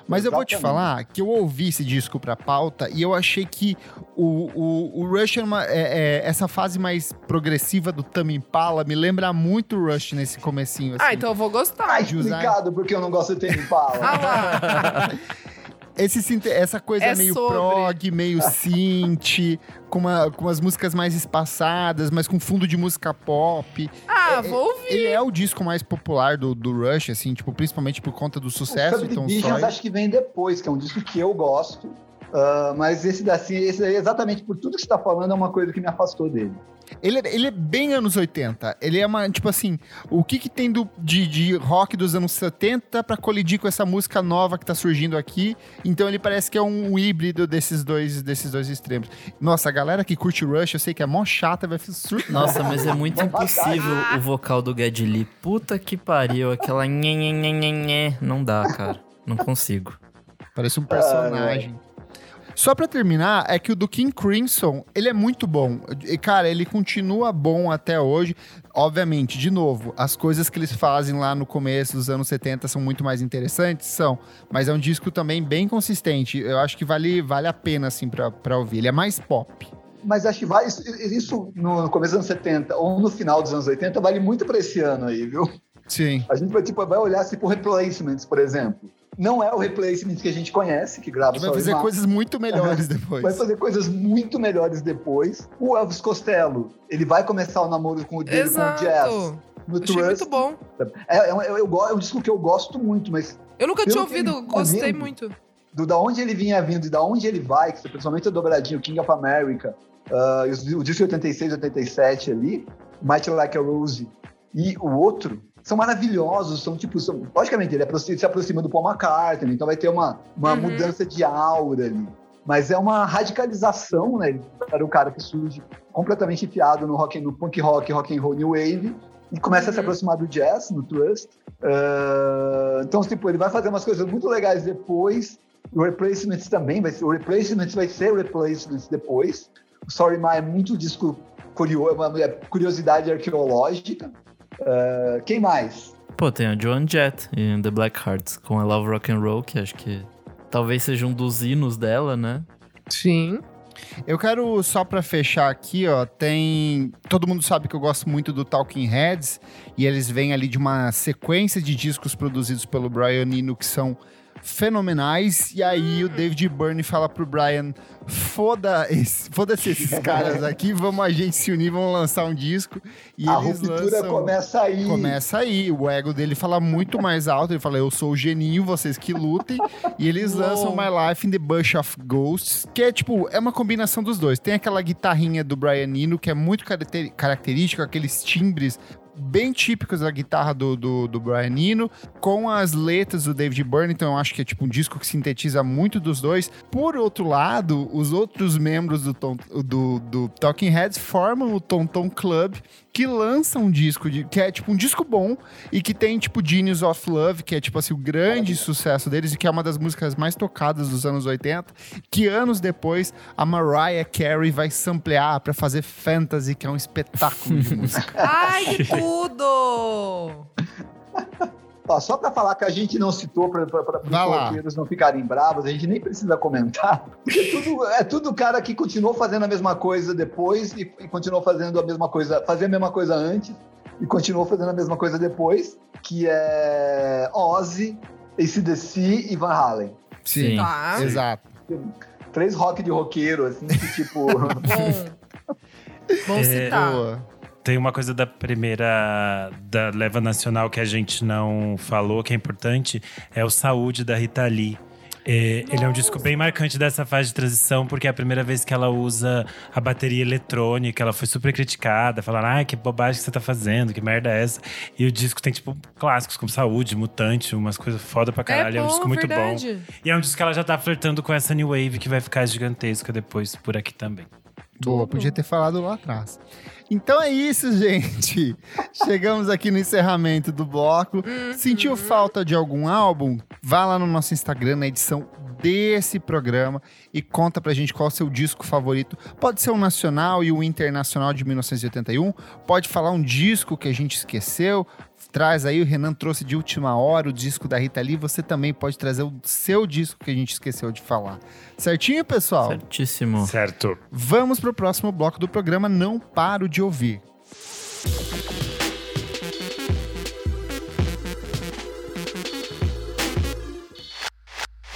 Mas eu vou te falar que eu ouvi esse disco pra pauta e eu achei que o, o, o Rush, é uma- é- é- essa fase mais progressiva do Tame Impala, me lembra muito o Rush nesse comecinho, assim. Ah, então eu vou gostar. Tá de usar- explicado porque eu não gosto de Tame Impala. Ah lá. [LAUGHS] Esse, essa coisa É meio sobre. prog, meio synth, [LAUGHS] com, uma, com umas músicas mais espaçadas, mas com fundo de música pop. Ah, vou ouvir. Ele é o disco mais popular do, do Rush, assim, tipo, principalmente por conta do sucesso o Sawyer. acho que vem depois, que é um disco que eu gosto. Ah, mas esse, daqui, esse daí, exatamente por tudo que você está falando, é uma coisa que me afastou dele. Ele, é- ele é bem anos 80. Ele é uma, tipo assim, o que que tem do, de, de rock dos anos 70 pra colidir com essa música nova que tá surgindo aqui. Então ele parece que é um híbrido desses dois, desses dois extremos. Nossa, a galera que curte Rush, eu sei que é mó chata, vai surtar. Nossa, mas é muito [LAUGHS] impossível o vocal do Geddy Lee. Puta que pariu, aquela [LAUGHS] nhe, nhe, nhe, nhe, nhe. Não dá, cara. Não consigo. Parece um personagem. Só pra terminar, é que o do King Crimson, ele é muito bom. E, cara, ele continua bom até hoje. Obviamente, de novo, as coisas que eles fazem lá no começo dos anos 70 são muito mais interessantes, são. Mas é um disco também bem consistente. Eu acho que vale, vale a pena, assim, pra, pra ouvir. Ele é mais pop. Mas acho que vai, isso, no começo dos anos 70 ou no final dos anos 80 vale muito pra esse ano aí, viu? Sim. A gente vai, tipo, vai olhar assim por replacements, por exemplo. Não é o replacement que a gente conhece, que grava Vai só fazer coisas muito melhores [LAUGHS] depois. Vai fazer coisas muito melhores depois. O Elvis Costello, ele vai começar o namoro com o dele com o Jazz no Achei Trust. muito bom. É, é, um- eu, eu, é um disco que eu gosto muito, mas Eu nunca tinha ouvido, tá gostei vendo, muito. do da onde ele vinha vindo e da onde ele vai, que principalmente o dobradinho King of America, os- o disco de 86, 87 ali, Mighty Like a Rose e o outro, são maravilhosos, são tipo, são, logicamente ele se aproxima do Paul McCartney, então vai ter uma, uma Uhum. mudança de aura ali. Mas é uma radicalização, né? Para o cara que surge completamente enfiado no rock, no punk rock, rock and roll new wave, e começa a se Uhum. aproximar do jazz, no Trust. Ah, então, tipo, ele vai fazer umas coisas muito legais depois. O Replacements também vai ser. O Replacements vai ser Replacements depois. O Sorry Ma é muito disco curioso, uma é curiosidade arqueológica. Ah, quem mais? Pô, tem a Joan Jett em The Black Hearts com I Love Rock and Roll, que acho que talvez seja um dos hinos dela, né? Sim. Eu quero, só pra fechar aqui, ó, tem... Todo mundo sabe que eu gosto muito do Talking Heads, e eles vêm ali de uma sequência de discos produzidos pelo Brian Eno que são fenomenais, e aí o David Byrne fala pro Brian, foda esse- foda-se esses [LAUGHS] caras aqui, vamos a gente se unir, vamos lançar um disco, e a eles ruptura lançam... começa aí. Começa aí, o ego dele fala muito mais alto. Ele fala, eu sou o geninho, vocês que lutem. E eles Uou. lançam My Life in the Bush of Ghosts, que é tipo, é uma combinação dos dois. Tem aquela guitarrinha do Brian Eno, que é muito caracter- característica, aqueles timbres bem típicos da guitarra do, do, do Brian Eno, com as letras do David Byrne, então eu acho que é tipo um disco que sintetiza muito dos dois. Por outro lado, os outros membros do, Tom- do, do Talking Heads formam o Tom Tom Club, que lança um disco de, que é tipo um disco bom e que tem tipo Genius of Love, que é tipo assim o grande sucesso deles e que é uma das músicas mais tocadas dos anos 80, que anos depois a Mariah Carey vai samplear pra fazer Fantasy, que é um espetáculo de [LAUGHS] música. Ai, que tudo! [LAUGHS] Ó, só para falar que a gente não citou para os não ficarem bravos, a gente nem precisa comentar, porque tudo, é tudo cara que continuou fazendo a mesma coisa depois e, e continuou fazendo a mesma coisa, fazia a mesma coisa antes e continuou fazendo a mesma coisa depois, que é Ozzy, ACDC e Van Halen. Sim. Tá. Exato. Três rock de roqueiro, assim, que tipo... [LAUGHS] Bom. Bom É, citar. Boa. Tem uma coisa da primeira da leva nacional que a gente não falou, que é importante, é o Saúde da Rita Lee. É, ele é um disco bem marcante dessa fase de transição, porque é a primeira vez que ela usa a bateria eletrônica. Ela foi super criticada, falaram, ah, que bobagem que você tá fazendo, que merda é essa? E o disco tem, tipo, clássicos como Saúde, Mutante, umas coisas foda pra caralho. É, é um bom, disco muito bom. verdade. E é um disco que ela já tá flertando com essa New Wave que vai ficar gigantesca depois por aqui também. Boa, podia ter falado lá atrás. Então é isso, gente. [LAUGHS] Chegamos aqui no encerramento do bloco. Sentiu falta de algum álbum? Vá lá no nosso Instagram, na edição desse programa e conta pra gente qual é o seu disco favorito. Pode ser o nacional e o internacional de 1981. Pode falar um disco que a gente esqueceu. Traz aí, o Renan trouxe de última hora o disco da Rita Lee. Você também pode trazer o seu disco que a gente esqueceu de falar. Certinho, pessoal? Certíssimo. Certo. Vamos pro próximo bloco do programa Não Paro de Ouvir.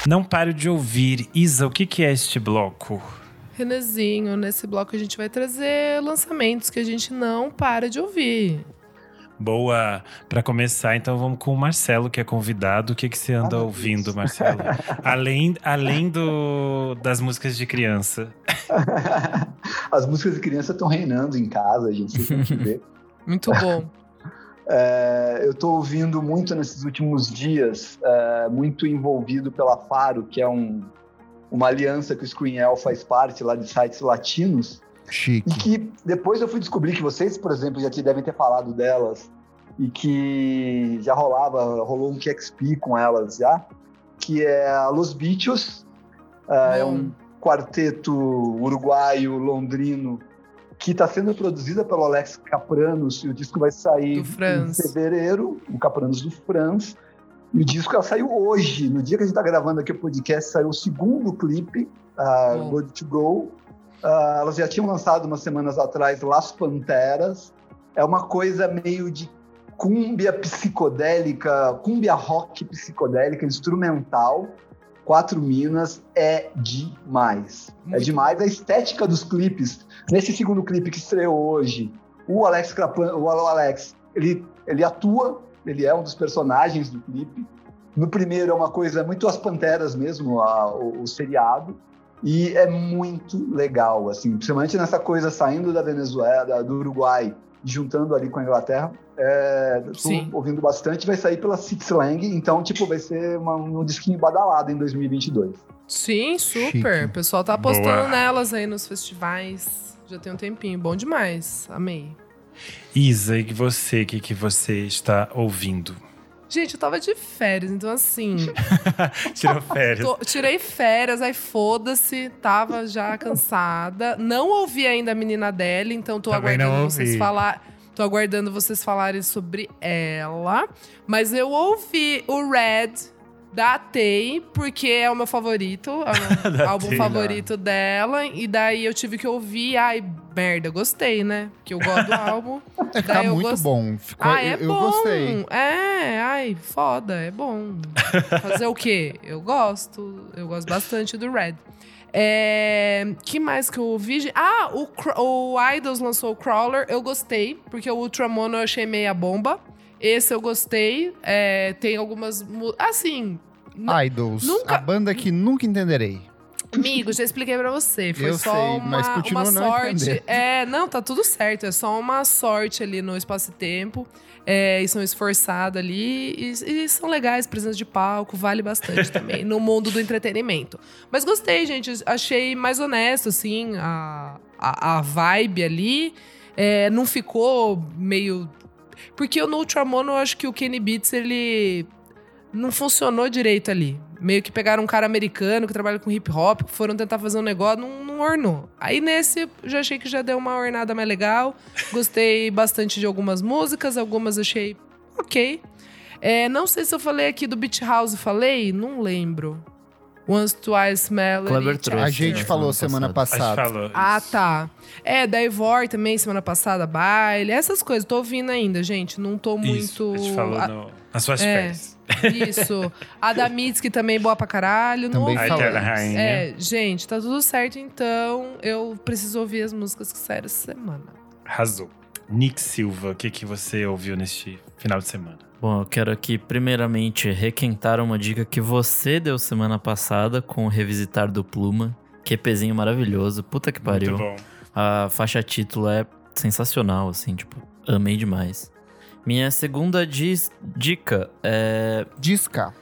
Não paro de ouvir. Isa, o que, que é este bloco? Renezinho, nesse bloco a gente vai trazer lançamentos que a gente não para de ouvir. Boa para começar. Então vamos com o Marcelo, que é convidado. O que, que você anda Ah, ouvindo, Deus. Marcelo? [LAUGHS] além além do, das músicas de criança. [LAUGHS] As músicas de criança estão reinando em casa, a gente vê. [LAUGHS] Muito bom. É, eu estou ouvindo muito nesses últimos dias, é, muito envolvido pela Faro, que é um- uma aliança que o Screenel faz parte lá de sites latinos, Chique. e que depois eu fui descobrir que vocês, por exemplo, já te devem ter falado delas, e que já rolava, rolou um QXP com elas já, que é a Los Bichos, é, é um quarteto uruguaio, londrino, que está sendo produzida pelo Alex Capranos, e o disco vai sair em fevereiro, o Capranos do Franz, e o disco ela saiu hoje, no dia que a gente está gravando aqui o podcast, saiu o segundo clipe, uh, Bom. Good to Go. Ah, elas já tinham lançado umas semanas atrás Las Panteras. É uma coisa meio de cúmbia psicodélica, cúmbia rock psicodélica, instrumental. Quatro Minas é demais. É demais. A estética dos clipes. Nesse segundo clipe que estreou hoje, o Alex Krapan, o Alex, ele, ele atua, ele é um dos personagens do clipe. No primeiro é uma coisa muito as Panteras mesmo, a- o, o seriado. E é muito legal, assim, principalmente nessa coisa saindo da Venezuela, do Uruguai, juntando ali com a Inglaterra. É, ouvindo bastante, vai sair pela Six Lang, então, tipo, vai ser uma- um disquinho badalado em 2022. Sim, super. Chique. O pessoal tá apostando Boa. nelas aí nos festivais. Já tem um tempinho. Bom demais. Amei. Isa, e você, o que, que você está ouvindo? Gente, eu tava de férias, então assim. [LAUGHS] Tirou [LAUGHS] férias. tô- tirei férias, aí foda-se. Tava já cansada. Não ouvi ainda a menina dela, então tô Também aguardando vocês falar. Tô aguardando vocês falarem sobre ela. Mas eu ouvi o Red da Tay, porque é o meu favorito, é o [LAUGHS] álbum Tay. favorito dela. E daí eu tive que ouvir. Ai, merda, gostei, né? Porque eu gosto do álbum. [LAUGHS] É, tá muito gost- bom. Ficou, Ah, é eu, eu bom. gostei. É, ai, foda, é bom. Fazer o quê? Eu gosto. Eu gosto bastante do Red. É, que mais que eu ouvi? Ah, o, o Idols lançou o Crawler, eu gostei, porque o Ultramono eu achei meia bomba. Esse eu gostei. É, tem algumas. Assim, Idols, Nunca- a banda que nunca entenderei. Amigo, já expliquei pra você. Foi Eu só sei, uma, mas continuo uma sorte. entendendo. É, não, tá tudo certo. É só uma sorte ali no espaço e tempo. É, e são esforçados ali. E, e são legais, presença de palco, vale bastante [LAUGHS] também no mundo do entretenimento. Mas gostei, gente. Achei mais honesto, assim, a, a, a vibe ali. É, não ficou meio. Porque no Ultramono eu acho que o Kenny Beats, ele não funcionou direito ali. Meio que pegaram um cara americano que trabalha com hip hop, foram tentar fazer um negócio, não, não ornou. Aí nesse, já achei que já deu uma ornada mais legal. Gostei bastante de algumas músicas, algumas achei ok. É, não sei se eu falei aqui do Beach House, falei? Não lembro. Once, Twice, Melody. Trouxe, A gente né, falou semana semana A gente passada. falou. Ah, isso. tá. É, da Ivor também, semana passada, baile, essas coisas. Tô ouvindo ainda, gente. Não tô Isso, muito. a gente falou a- no- nas suas É. férias. Isso. A da Mitski também boa pra caralho. Não Também. Eterna Rainha. É, gente, tá tudo certo então. Eu preciso ouvir as músicas que saíram essa semana. Arrasou. Nick Silva, o que, que você ouviu neste final de semana? Bom, eu quero aqui, primeiramente, requentar uma dica que você deu semana passada com o Revisitar do Pluma. QPzinho maravilhoso. Puta que pariu. Muito bom. A faixa título é sensacional, assim, tipo, amei demais. Minha segunda dis- dica é Disca.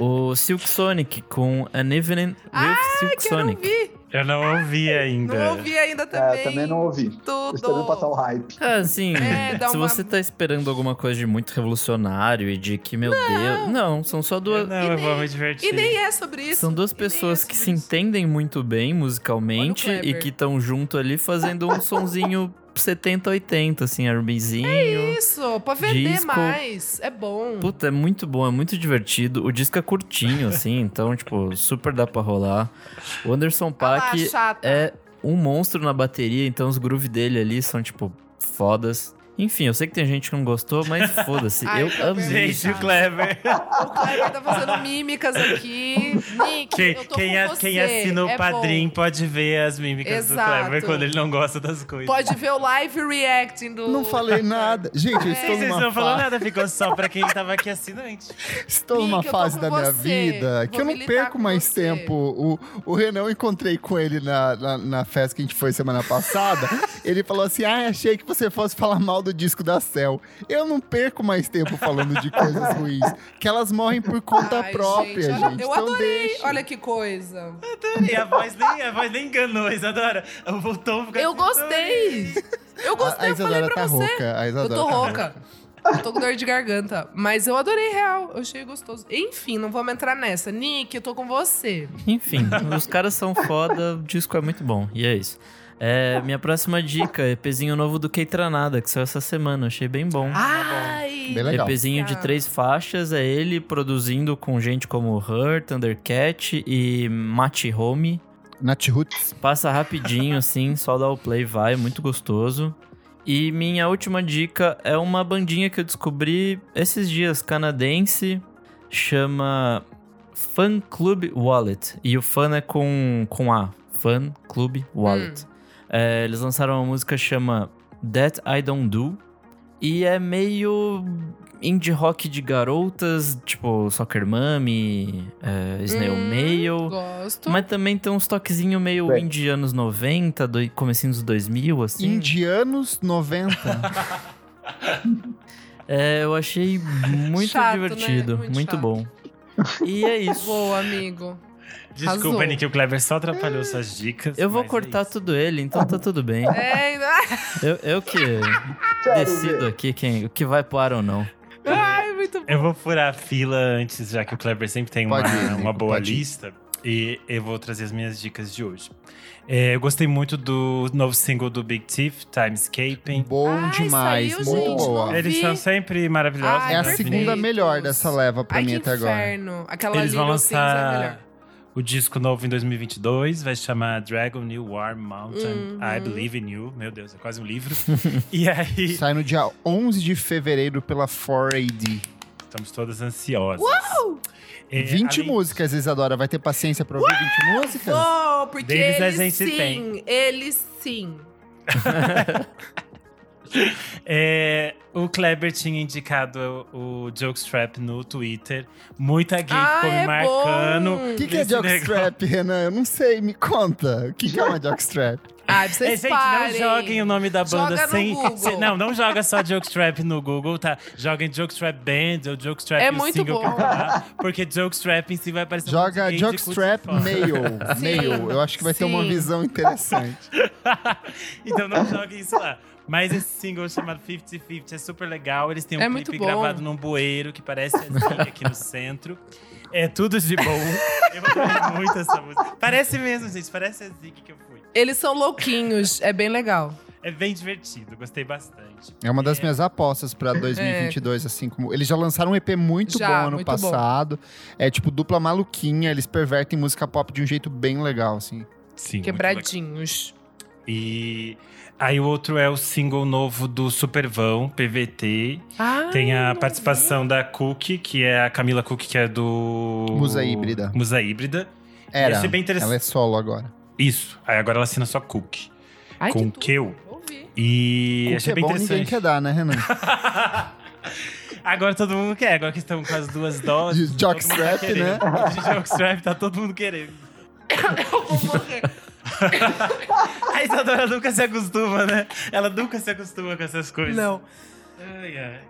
o Silk Sonic com An Evening with Silk Quero Sonic. ouvir. Eu não ouvi ainda. Não ouvi ainda também. É, também não ouvi. Tô esperando passar o Tudo. hype. É, assim, É, dá se uma- você tá esperando alguma coisa de muito revolucionário e de que, meu Deus. Não, são só duas. Não, eu vou me divertir. E nem é sobre isso. São duas nem pessoas é que se entendem muito bem musicalmente e que estão junto ali fazendo um [LAUGHS] sonzinho 70, 80, assim, R&Bzinho. Isso, pra vender Disco. mais. É bom. Puta, é muito bom, é muito divertido. O disco é curtinho, assim, [LAUGHS] então, tipo, super dá pra rolar. O Anderson Ah Paak chata. é um monstro na bateria, então os grooves dele ali são, tipo, fodas. Enfim, eu sei que tem gente que não gostou, mas [LAUGHS] foda-se. Eu amei. Gente, o Clever. O Kleber tá fazendo mímicas aqui. Nick, Quem, eu tô quem, com a- você. quem assina o é Padrim bom. pode ver as mímicas do Exato. Clever quando ele não gosta das coisas. Pode ver o live reacting do... Não falei nada. Gente, eu É. estou Vocês numa não falaram fase, nada, ficou só pra quem tava aqui assinante. estou Nick, numa fase da minha você. vida que Vou eu não perco mais você. tempo. O, o Renan, eu encontrei com ele na, na, na festa que a gente foi semana passada. ele falou assim: Ah, achei que você fosse falar mal do disco da Cell. Eu não perco mais tempo falando de coisas [LAUGHS] ruins. Que elas morrem por conta Ai, própria, gente. olha- Eu então adorei. deixa. Olha que coisa. E a voz nem, a voz nem enganou, Isadora. O tom fica Eu assim, gostei. Eu A, gostei, a eu falei pra tá você. rouca. A Eu tô tá rouca. Eu tô com dor de garganta. Mas eu adorei real. Eu achei gostoso. Enfim, não vamos entrar nessa. Nick, eu tô com você. Enfim, os caras são foda, o disco é muito bom. E é isso. É, minha próxima dica, EPzinho novo do Keitranada, que saiu essa semana. Achei bem bom. Ai. Bem legal. EPzinho de três faixas, é ele produzindo com gente como Her, Thundercat e Mati Home. Nat Roots. Passa rapidinho, assim, [LAUGHS] só dá o play, vai, muito gostoso. E minha última dica é uma bandinha que eu descobri esses dias, canadense, chama Fan Club Wallet. E o fan é com, com A, Fan Club Wallet. É, eles lançaram uma música que chama That I Don't Do. E é meio indie rock de garotas, tipo Soccer Mommy, é, Snail Hum, Mail. Gosto. Mas também tem uns toquezinho meio Bem. indie anos 90, do, comecinho dos 2000, assim. Indianos 90. [LAUGHS] É, eu achei muito Chato, né? divertido, Muito muito, chato. bom. E é [LAUGHS] isso. Boa, amigo. Desculpa, Arrasou. Nick, o Clever só atrapalhou suas dicas. Eu vou é cortar isso. tudo ele, então tá tudo bem. [LAUGHS] É, Eu, eu que decido aqui quem, o que vai pro ar ou não. ai, muito bom. Eu vou furar a fila antes, já que o Kleber sempre tem uma, ir, Nico, uma boa ir. lista. E eu vou trazer as minhas dicas de hoje. É, eu gostei muito do novo single do Big Thief, Timescaping. Bom Ai, demais. saiu, muito gente, boa. Eles são sempre maravilhosos. Ai, É a segunda melhor dessa leva pra Ai, mim que até agora. Aquela Eles vão é melhor. lançar o disco novo em 2022, vai se chamar Dragon New Warm Mountain, Uhum. I Believe in You. Meu Deus, é quase um livro. [LAUGHS] e aí, Sai no dia 11 de fevereiro pela 4AD. estamos todas ansiosas. É, 20 além- músicas, Isadora. Vai ter paciência pra ouvir 20 músicas? Vou, porque Deles a eles gente sim, tem. eles sim. [LAUGHS] É, o Kleber tinha indicado o, o Jokestrap no Twitter. Muita gay Ah, ficou me é marcando. O que, que é jockstrap, Renan? Eu não sei, me conta. O que, que é uma jockstrap? Ai, É, vocês gente, parem. não joguem o nome da banda Joga sem, sem- Não, não joga só Jokestrap no Google, tá? Joguem Jokestrap Band ou Jokestrap É muito single que bom. eu falar, porque Jokestrap em si vai aparecer um monte Joga fora. male. Sim, Male. Eu acho que vai ter uma sim. visão interessante. [LAUGHS] então não joguem isso lá. Mas esse single chamado 50-50 é super legal. Eles têm um É clipe muito bom. gravado num bueiro que parece assim [LAUGHS] aqui no centro. É tudo de bom. Eu adorei muito essa música. Parece mesmo, gente. Parece a Zig que eu fui. Eles são louquinhos, é bem legal. É bem divertido, gostei bastante. É uma das minhas apostas pra [LAUGHS] 2022, assim como. Eles já lançaram um EP muito Já, bom ano muito bom. passado. É tipo dupla maluquinha, eles pervertem música pop de um jeito bem legal, assim. Sim, muito Quebradinhos. legal. E aí o outro é o single novo do Supervão, PVT. Ai, Tem a participação da Cookie, que é a Camila Cookie, que é do. Musa Híbrida. Musa Híbrida. Era. achei bem interessante. Ela é solo agora. Isso. Aí agora ela assina só Cookie. vi. Ai, com que que eu? tudo. Ouvi. E achei é bem bom, ninguém interessante. quer dar, né, Renan? [LAUGHS] agora todo mundo quer. Agora que estamos com as duas doses. De jockstrap, tá querendo. [LAUGHS] De jockstrap, tá todo mundo querendo. [COUGHS] Eu vou morrer. [LAUGHS] A Isadora nunca se acostuma, né? Ela nunca se acostuma com essas coisas. Não. Ai, ai.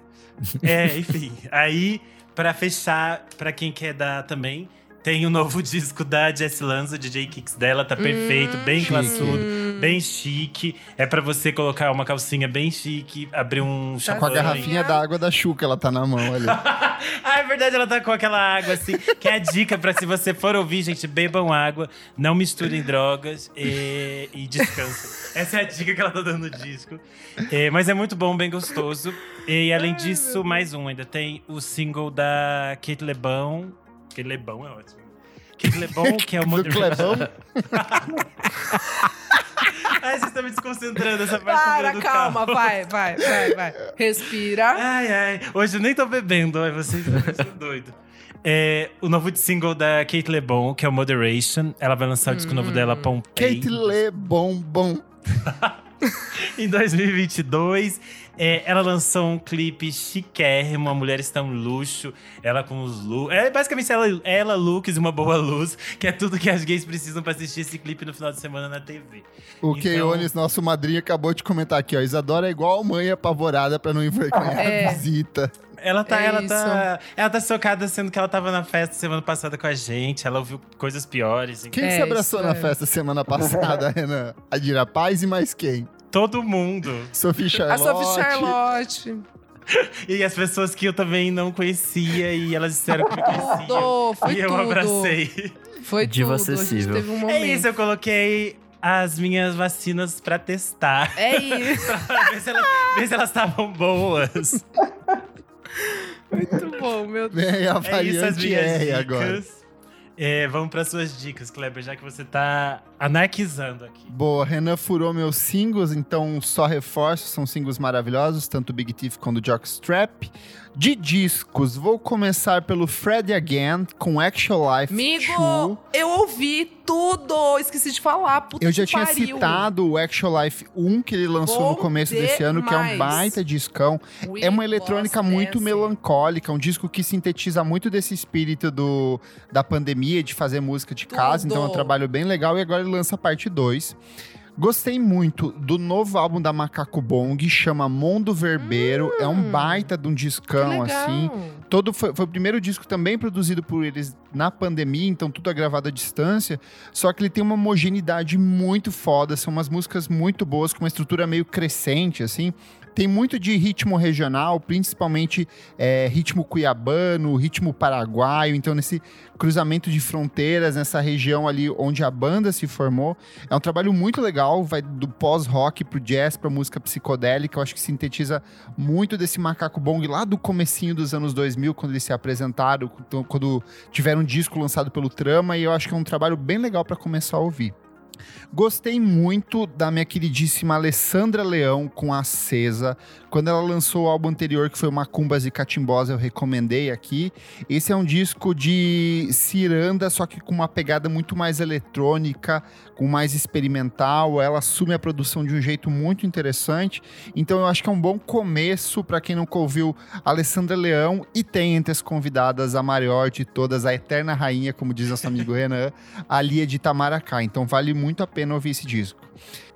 É, enfim. Aí, pra fechar, pra quem quer dar também, tem o novo [LAUGHS] disco da Jessie Lanza, DJ Kicks dela, tá perfeito, bem chique. classudo, bem chique. É pra você colocar uma calcinha bem chique, abrir um Tá Com a champanhe. garrafinha d'água da Xuca, ela tá na mão ali. [LAUGHS] ah, é verdade, ela tá com aquela água assim. Que é a dica pra se você for ouvir, gente, bebam água, não misturem drogas e, e descansem. Essa é a dica que ela tá dando no disco. É, mas é muito bom, bem gostoso. E além disso, mais um. Ainda tem o single da Kate Lebon. Kate Lebon é ótimo. Kate Lebon, que é o [LAUGHS] Modern Clebão. [LAUGHS] Ai, vocês estão me desconcentrando essa parte Para, do calma, carro. vai, vai, vai, vai. Respira. Ai, ai. Hoje eu nem tô bebendo, ai, vocês estão doido. É, o novo single da Kate LeBon, que é o Moderation. Ela vai lançar o disco novo dela, Pompeii. Kate Le Bom Bom. [LAUGHS] Em 2022, é, ela lançou um clipe chiquérrimo, a mulher está um luxo, ela com os looks. É basicamente ela, ela, looks e uma boa luz, que é tudo que as gays precisam pra assistir esse clipe no final de semana na TV. O Então- Keones, nosso madrinho, acabou de comentar aqui, ó. Isadora é igual mãe apavorada pra não envergonhar É. a visita. Ela tá, É ela isso. tá, ela tá chocada sendo que ela tava na festa semana passada com a gente, ela ouviu coisas piores. Quem É, se abraçou isso na é. festa semana passada, [LAUGHS] Renan? A Dira Paz e mais quem? Todo mundo. Sophie A Charlotte. Sophie Charlotte. E as pessoas que eu também não conhecia e elas disseram que me conheciam. Foi e eu tudo. abracei. Foi Diva tudo. A gente acessível. teve um momento. É isso, eu coloquei as minhas vacinas pra testar. É isso. [LAUGHS] Pra ver se, ela- ver se elas estavam boas. Muito bom, meu Deus. Vem a É isso, as minhas R dicas. agora. É, vamos para suas dicas, Kleber, já que você tá anarquizando aqui. Boa, Renan furou meus singles, então só reforço, são singles maravilhosos, tanto o Big Thief quanto o Jockstrap. De discos, vou começar pelo Fred Again com Actual Life 2. Amigo, eu ouvi tudo. Esqueci de falar. Puta Eu já tinha pariu. citado o Actual Life 1 que ele lançou Bom no começo desse ano, que é um demais. baita discão. We É uma eletrônica muito Dancing. melancólica, um disco que sintetiza muito desse espírito do, da pandemia, de fazer música de casa. Tudo. Então é um trabalho bem legal e agora ele lança a parte 2. Gostei muito do novo álbum da Macaco Bong, chama Mundo Verbeiro. é um baita de um Hum. Discão, assim. Todo foi, foi o primeiro disco também produzido por eles na pandemia, então tudo é gravado à distância. Só que ele tem uma homogeneidade muito foda, são umas músicas muito boas, com uma estrutura meio crescente, assim. Tem muito de ritmo regional, principalmente é, ritmo cuiabano, ritmo paraguaio. Então, nesse cruzamento de fronteiras, nessa região ali onde a banda se formou. É um trabalho muito legal, vai do pós-rock pro jazz, pra música psicodélica. Eu acho que sintetiza muito desse macaco bong lá do comecinho dos anos 2000, quando eles se apresentaram, quando- tiveram um disco lançado pelo Trama. E eu acho que é um trabalho bem legal pra começar a ouvir. Gostei muito da minha queridíssima Alessandra Leão com Acesa. Quando ela lançou o álbum anterior, que foi Macumbas e Catimbós, eu recomendei aqui. Esse é um disco de ciranda, só que com uma pegada muito mais eletrônica, com mais experimental. Ela assume a produção de um jeito muito interessante. Então eu acho que é um bom começo para quem nunca ouviu Alessandra Leão e tem entre as convidadas a maior de todas, a eterna rainha, como diz nosso amigo [LAUGHS] Renan, a Lia de Itamaracá. Então vale muito a pena ouvir esse disco.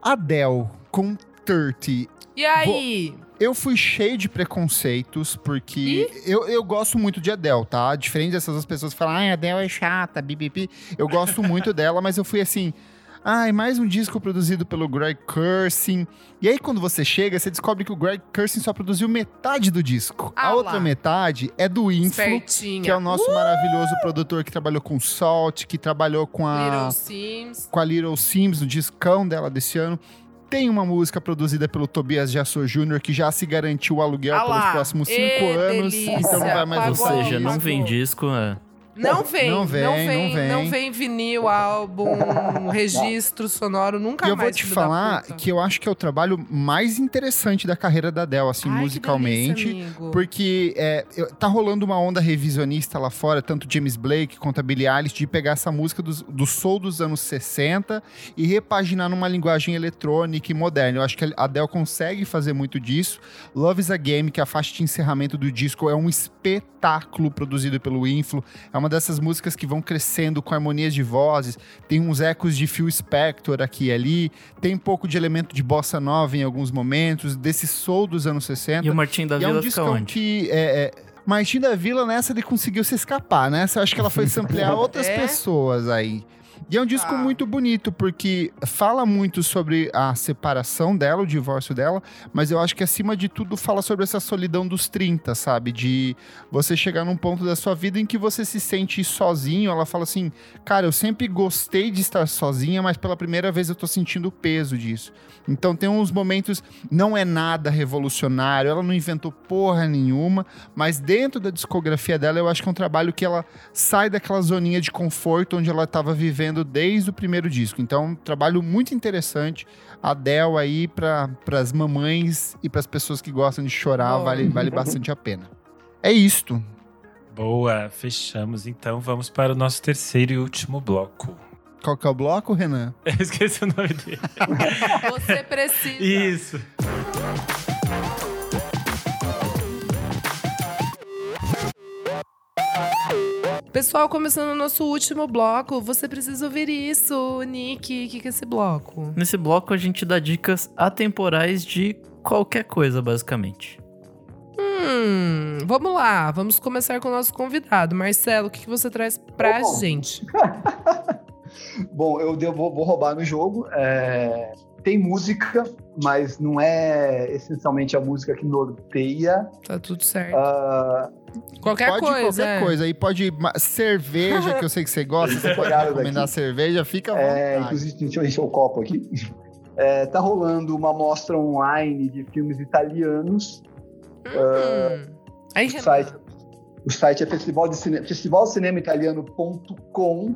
Adele com 30. E aí? Eu fui cheio de preconceitos, porque eu, eu gosto muito de Adele, tá? Diferente dessas outras pessoas que falam, ai, Adele é chata, bibibi. Eu gosto muito dela, mas eu fui assim. Ai, mais um disco produzido pelo Greg Kursing. E aí, quando você chega, você descobre que o Greg Kursing só produziu metade do disco. Ah a outra lá. metade é do Influ, Espertinha. que é o nosso maravilhoso produtor que trabalhou com Salt, que trabalhou com a Little Sims. com a Little Sims, no discão dela desse ano. Tem uma música produzida pelo Tobias Jasso Jr., que já se garantiu o aluguel Ah pelos lá. próximos cinco anos, delícia. então não vai mais Pagou. Ou seja, não Pagou. vem disco, é. Não vem, Não não vem, não vem. não vem vinil, álbum, [LAUGHS] registro sonoro, nunca E eu mais. vou te falar que eu acho que é o trabalho mais interessante da carreira da Adele, assim, Ai, musicalmente. delícia. Porque é, eu- tá rolando uma onda revisionista lá fora, tanto James Blake quanto a Billie Eilish, de pegar essa música dos- do soul dos anos 60 e repaginar numa linguagem eletrônica e moderna. Eu acho que a Adele consegue fazer muito disso. Love is a Game, que é a faixa de encerramento do disco, é um espetáculo produzido pelo Influ. É uma dessas músicas que vão crescendo com harmonias de vozes, tem uns ecos de Phil Spector aqui e ali, tem um pouco de elemento de bossa nova em alguns momentos, desse soul dos anos 60. E o Martim da E é um Vila discão onde? que é, é, Martim da Vila nessa ele conseguiu se escapar, né? Eu acho que ela foi [LAUGHS] samplear outras É? pessoas aí. E é um disco Tá. muito bonito, porque fala muito sobre a separação dela, o divórcio dela, mas eu acho que acima de tudo fala sobre essa solidão dos 30, sabe? De você chegar num ponto da sua vida em que você se sente sozinho. Ela fala assim: Cara, eu sempre gostei de estar sozinha, mas pela primeira vez eu tô sentindo o peso disso. Então tem uns momentos, não é nada revolucionário, ela não inventou porra nenhuma, mas dentro da discografia dela eu acho que é um trabalho que ela sai daquela zoninha de conforto onde ela estava vivendo desenvolvendo desde o primeiro disco. Então, um trabalho muito interessante. Adele aí para as mamães e para as pessoas que gostam de chorar, vale, vale [LAUGHS] bastante a pena. É isto. Boa, fechamos. Então vamos para o nosso terceiro e último bloco. Qual que é o bloco, Renan? [LAUGHS] Eu esqueci o nome dele. Você precisa. Isso. Pessoal, começando o nosso último bloco, você precisa ouvir isso, Nick. O que, que é esse bloco? Nesse bloco a gente dá dicas atemporais de qualquer coisa, basicamente. Hum, vamos lá, vamos começar com o nosso convidado. Marcelo, o que, que você traz pra Bom. gente? [LAUGHS] Bom, eu devo- vou, vou roubar no jogo. É, tem música, mas não é essencialmente a música que norteia. Tá tudo certo. Ah, qualquer pode coisa. qualquer é. coisa. Aí pode cerveja, que eu sei que você gosta. Você pode [LAUGHS] recomendar daqui. cerveja, fica à É, vontade. inclusive, deixa eu encher o copo aqui. [LAUGHS] É, tá rolando uma mostra online de filmes italianos. Hum. Aí, O site, o site é festival de cine, festivalcinemaitaliano.com.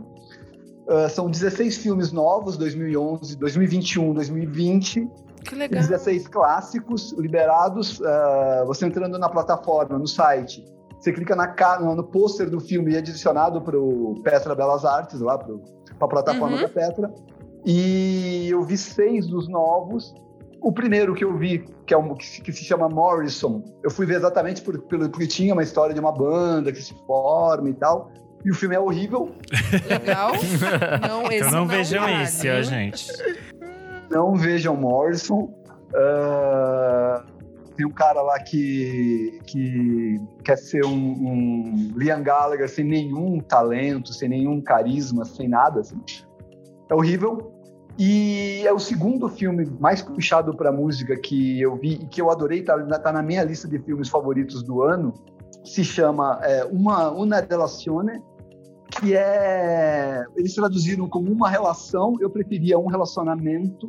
Ah, são 16 filmes novos, 2011, 2021, 2020. Que legal. 16 clássicos liberados. ah, você entrando na plataforma, no site, você clica na no, no pôster do filme e é adicionado para o Petra Belas Artes, lá para a plataforma Uhum. da Petra. E eu vi seis dos novos. O primeiro que eu vi, que, é um, que, se, que se chama Morrison, eu fui ver exatamente por, pelo, porque tinha uma história de uma banda que se forma e tal. E o filme é horrível. Legal. [LAUGHS] Não, esse Então não vejam vale. esse, ó, gente. Não vejam Morrison. Ah, tem um cara lá que, que quer ser um, um Liam Gallagher sem nenhum talento, sem nenhum carisma, sem nada. assim. É horrível. E é o segundo filme mais puxado para música que eu vi e que eu adorei, tá, na- tá na minha lista de filmes favoritos do ano. Se chama é, Uma Una Relazione, que é. Eles traduziram como uma relação, eu preferia um relacionamento.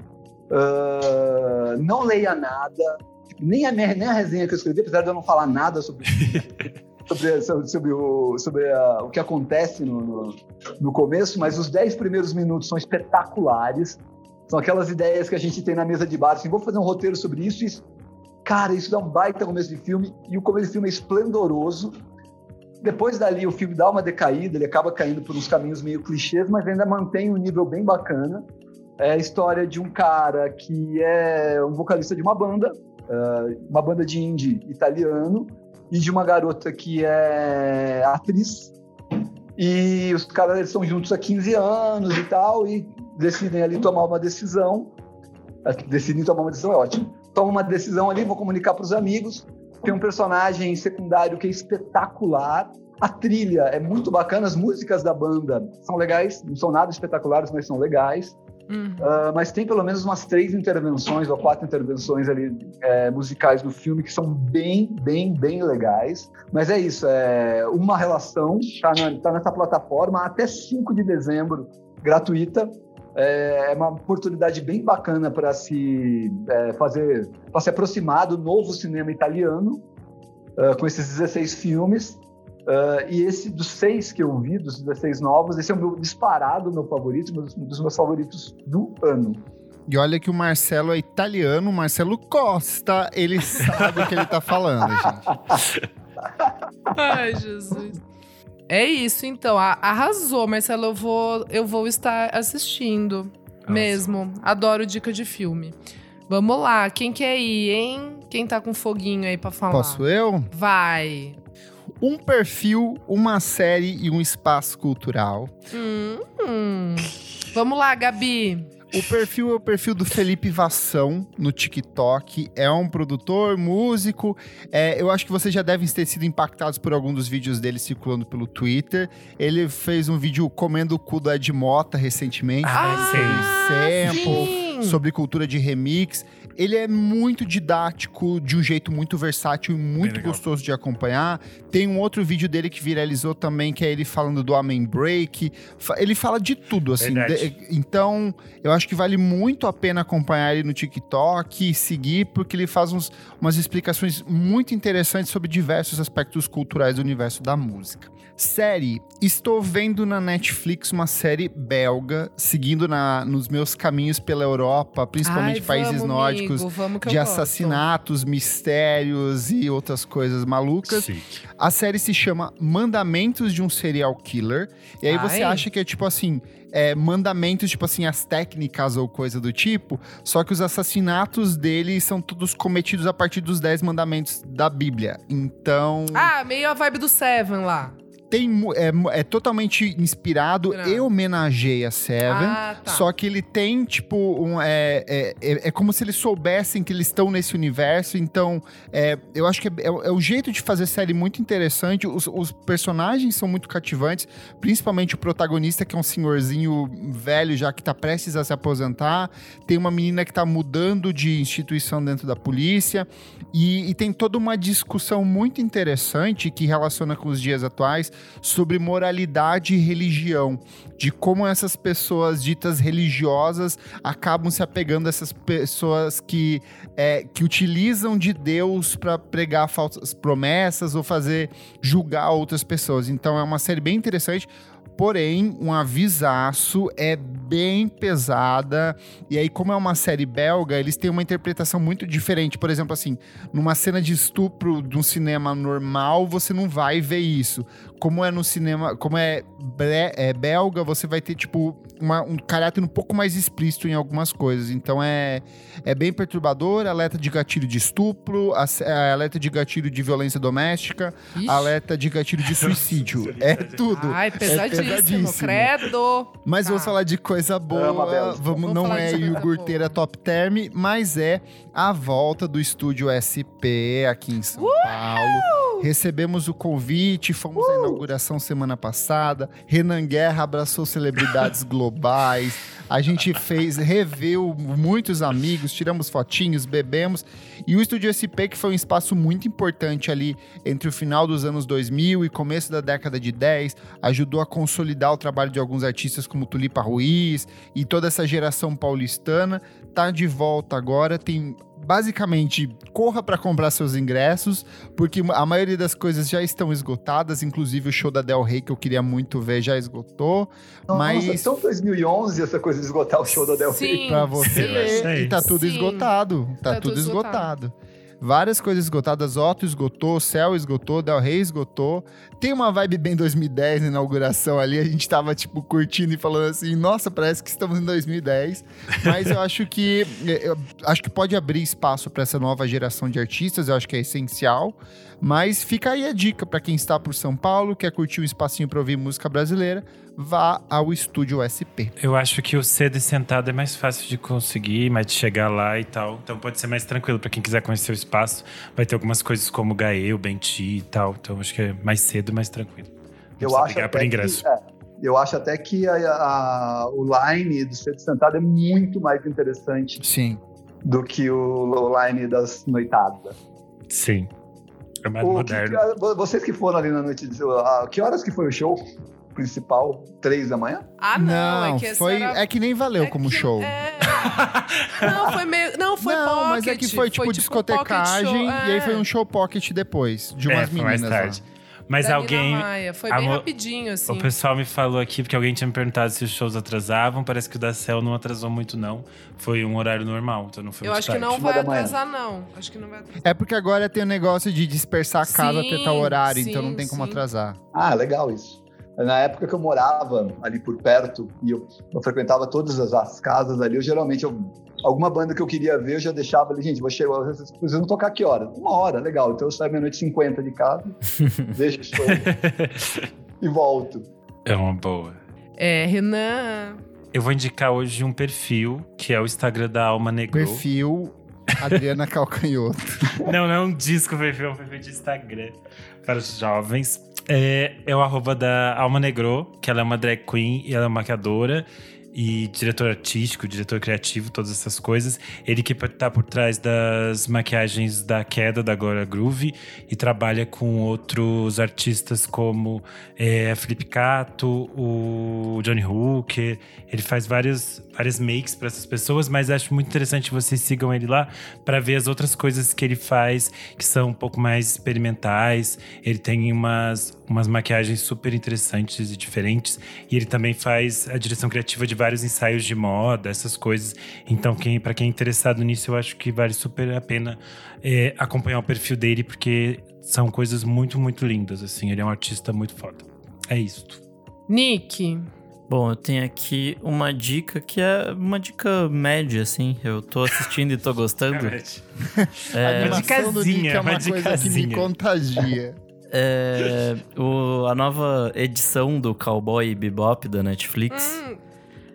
Ah, não leia nada, tipo, nem a, minha- nem a resenha que eu escrevi, apesar de eu não falar nada sobre [LAUGHS] sobre, sobre, sobre o, sobre a- o que acontece no, no, no começo, mas os 10 primeiros minutos são espetaculares. São aquelas ideias que a gente tem na mesa de bar, assim, vou fazer um roteiro sobre isso, isso cara, isso dá um baita começo de filme, e o começo de filme é esplendoroso. Depois dali, o filme dá uma decaída, ele acaba caindo por uns caminhos meio clichês, mas ainda mantém um nível bem bacana. É a história de um cara que é um vocalista de uma banda, eh, uma banda de indie italiano, e de uma garota que é atriz. E os caras eles estão juntos há 15 anos e tal, e decidem ali tomar uma decisão. Decidem tomar uma decisão, é ótimo. Tomam uma decisão ali, vou comunicar para os amigos. Tem um personagem secundário que é espetacular. A trilha é muito bacana, as músicas da banda são legais, não são nada espetaculares, mas são legais. Uhum. Ah, mas tem pelo menos umas três intervenções ou quatro intervenções ali é, musicais do filme que são bem, bem, bem legais. Mas é isso, é uma relação, tá, na, tá nessa plataforma até 5 de dezembro, gratuita. É é uma oportunidade bem bacana para se é, fazer, para se aproximar do novo cinema italiano ah, com esses 16 filmes. Ah, e esse dos seis que eu vi, dos 16 novos, esse é o meu disparado, meu favorito, um dos, um dos meus favoritos do ano. E olha que o Marcelo é italiano, o Marcelo Costa, ele sabe o que ele tá falando, gente. [LAUGHS] Ai, Jesus. É isso, então. Arrasou, Marcelo. Eu vou, eu vou estar assistindo mesmo. Adoro dica de filme. Vamos lá. Quem quer ir, hein? Quem tá com foguinho aí pra falar? Posso eu? Vai. Um perfil, uma série e um espaço cultural. Hum, hum. Vamos lá, Gabi. O perfil é o perfil do Felipe Vassão no TikTok. É um produtor, músico. É, eu acho que vocês já devem ter sido impactados por algum dos vídeos dele circulando pelo Twitter. Ele fez um vídeo comendo o cu do Ed Mota recentemente. Ah, sobre sample, sim. sobre cultura de remix. Ele é muito didático, de um jeito muito versátil e muito gostoso de acompanhar. Tem um outro vídeo dele que viralizou também, que é ele falando do Amen Break. Ele fala de tudo, assim. De- então, eu acho que vale muito a pena acompanhar ele no TikTok e seguir, porque ele faz uns- umas explicações muito interessantes sobre diversos aspectos culturais do universo da música. Série, estou vendo na Netflix uma série belga, seguindo na, nos meus caminhos pela Europa, principalmente Ai, países vamos, nórdicos, amigo, de gosto. assassinatos, mistérios e outras coisas malucas. Sim. A série se chama Mandamentos de um Serial Killer. E aí você Ai. acha que é tipo assim. É, mandamentos, tipo assim, as técnicas ou coisa do tipo, só que os assassinatos dele são todos cometidos a partir dos 10 mandamentos da Bíblia. Então, Ah, meio a vibe do Seven lá. Tem, é, é totalmente inspirado Inspirado. e homenageia Seven. Ah, tá. Só que ele tem, tipo, um, é, é, é, é como se eles soubessem que eles estão nesse universo. Então, é, eu acho que é, é, é o jeito de fazer série muito interessante. Os, os personagens são muito cativantes, principalmente o protagonista, que é um senhorzinho velho já que tá prestes a se aposentar. Tem uma menina que tá mudando de instituição dentro da polícia. E, e tem toda uma discussão muito interessante que relaciona com os dias atuais sobre moralidade e religião, de como essas pessoas ditas religiosas acabam se apegando a essas pessoas que, é, que utilizam de Deus para pregar falsas promessas ou fazer julgar outras pessoas. Então é uma série bem interessante. Porém, um avisaço é bem pesada. E aí, como é uma série belga, eles têm uma interpretação muito diferente. Por exemplo, assim, numa cena de estupro de um cinema normal, você não vai ver isso. Como é no cinema, como é, bre- é belga, você vai ter, tipo, uma- um caráter um pouco mais explícito em algumas coisas. Então é, é bem perturbador, alerta de gatilho de estupro, a- é, alerta de gatilho de violência doméstica, Ixi. alerta de gatilho de [LAUGHS] suicídio. é tudo. Ai, pesadíssimo, pesadíssimo. credo. Mas Tá. vamos falar de coisa boa. Ama, Bel. Vamos, não é coisa iogurteira boa. top term, mas é a volta do estúdio SP aqui em São Paulo. Recebemos o convite, fomos à inauguração semana passada. Renan Guerra abraçou celebridades [LAUGHS] globais. A gente fez, reveu muitos amigos, tiramos fotinhos, bebemos. E o Estúdio SP, que foi um espaço muito importante ali entre o final dos anos 2000 e começo da década de 10, ajudou a consolidar o trabalho de alguns artistas como Tulipa Ruiz e toda essa geração paulistana. Tá de volta agora, tem basicamente corra para comprar seus ingressos, porque a maioria das coisas já estão esgotadas, inclusive o show da Del Rey que eu queria muito ver já esgotou, Nossa, mas então 2011 essa coisa de esgotar o show da Del Rey. Pra você sim. ler. Sei. E tá tudo Sim. esgotado. Tá, Tá tudo tudo esgotado. Várias coisas esgotadas. Otto esgotou, Céu esgotou, Del Rey esgotou. Tem uma vibe bem 2010 na inauguração ali. A gente tava, tipo, curtindo e falando assim, nossa, parece que estamos em 2010. Mas eu acho que [LAUGHS] eu acho que pode abrir espaço para essa nova geração de artistas. Eu acho que é essencial. Mas fica aí a dica para quem está por São Paulo, quer curtir um espacinho para ouvir música brasileira, vá ao Estúdio SP. Eu acho que o cedo e sentado é mais fácil de conseguir, mais de chegar lá e tal. Então pode ser mais tranquilo para quem quiser conhecer o espaço. Vai ter algumas coisas como o Gaê, o Benti e tal. Então acho que é mais cedo, mais tranquilo. Não Eu precisa acho, por até ingresso. que, é, eu acho até que a- a- o line do Cedo Sentado é muito mais interessante Sim. do que o line das noitadas. Sim. É mais O que- moderno. que- vocês que foram ali na noite de. ah, que horas que foi o show principal? Três da manhã? Ah, não, é que esse foi, era- é que nem valeu é como que- show. é. [LAUGHS] Não, foi meio. Não, foi não, pocket. mas é que foi tipo pocket discotecagem show, e aí é. foi um show pocket depois, de umas é, foi mais meninas tarde. lá. Mas Da alguém. Nina Maia. Foi a bem rapidinho, assim. O pessoal me falou aqui, porque alguém tinha me perguntado se os shows atrasavam. Parece que o da Cell não atrasou muito, não. Foi um horário normal, então não foi Eu acho que tarde. não Uma vai atrasar, não. Acho que não vai atrasar. É porque agora tem o negócio de dispersar a casa Sim, até tal horário, então sim, não tem como sim. atrasar. Ah, legal isso. Na época que eu morava ali por perto e eu, eu frequentava todas as, as casas ali, eu geralmente, eu- alguma banda que eu queria ver, eu já deixava ali, gente, vou chegar, vocês vão tocar que hora? Uma hora, legal. Então eu saio meia-noite e 50 de casa, [LAUGHS] deixo o show e volto. É uma boa. É, Renan. Eu vou indicar hoje um perfil, que é o Instagram da Alma Negro. Perfil Adriana Calcanhoto. [LAUGHS] Não, não é um disco perfil, é um perfil de Instagram para os jovens. É, é o arroba da Alma Negro, que ela é uma drag queen e ela é maquiadora. E diretor artístico, diretor criativo, todas essas coisas. Ele que tá por trás das maquiagens da queda da Glória Groove e trabalha com outros artistas como é, Felipe Cato, o Johnny Hooker. Ele faz vários, várias makes para essas pessoas, mas acho muito interessante vocês sigam ele lá para ver as outras coisas que ele faz que são um pouco mais experimentais. Ele tem umas, umas maquiagens super interessantes e diferentes. E ele também faz a direção criativa de vários ensaios de moda, essas coisas. Então, quem, para quem é interessado nisso, eu acho que vale super a pena é, acompanhar o perfil dele, porque são coisas muito, muito lindas. Assim, ele é um artista muito foda. É isso. Nick. Bom, eu tenho aqui uma dica que é uma dica média, assim. Eu tô assistindo e tô [LAUGHS] gostando. A É, do Nick é dicasinha, uma uma coisa que me dicasinha. contagia. [LAUGHS] é, o- a nova edição do Cowboy Bebop da Netflix.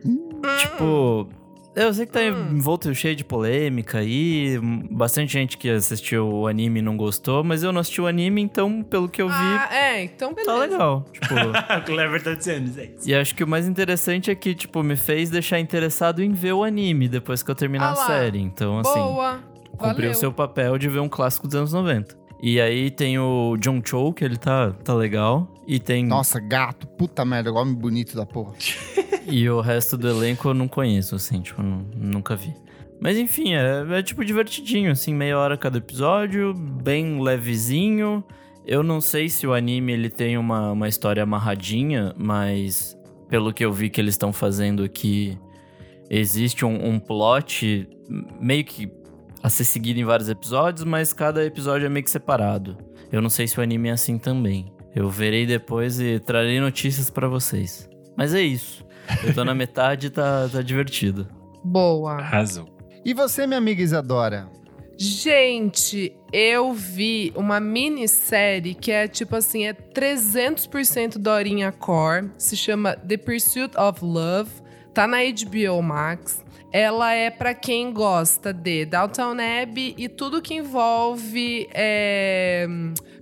Hum, Tipo, eu sei que tá envolto cheio de polêmica aí. Bastante gente que assistiu o anime não gostou, mas eu não assisti o anime, então, pelo que eu vi, ah, é, então beleza. tá legal. Tipo. [LAUGHS] o Clever tá dizendo, gente. E acho que o mais interessante é que, tipo, me fez deixar interessado em ver o anime depois que eu terminar Ah a série. Então, assim, Boa. cumpriu o seu papel de ver um clássico dos anos 90. E aí tem o John Cho, que ele tá, tá legal. E tem. Nossa, gato, puta merda, homem bonito da porra. [LAUGHS] E o resto do elenco eu não conheço, assim, tipo, nu- nunca vi. Mas enfim, é, é tipo divertidinho, assim, meia hora cada episódio, bem levezinho. Eu não sei se o anime ele tem uma, uma história amarradinha, mas pelo que eu vi que eles estão fazendo aqui, existe um, um plot meio que a ser seguido em vários episódios, mas cada episódio é meio que separado. Eu não sei se o anime é assim também. Eu verei depois e trarei notícias pra vocês. Mas é isso. Eu tô na [LAUGHS] metade e tá, tá divertido. Boa. Arrasou. E você, minha amiga Isadora? Gente, eu vi uma minissérie que é tipo assim, é 300% Dorinha Core, se chama The Pursuit of Love, tá na HBO Max. Ela é pra quem gosta de Downtown Abbey e tudo que envolve é,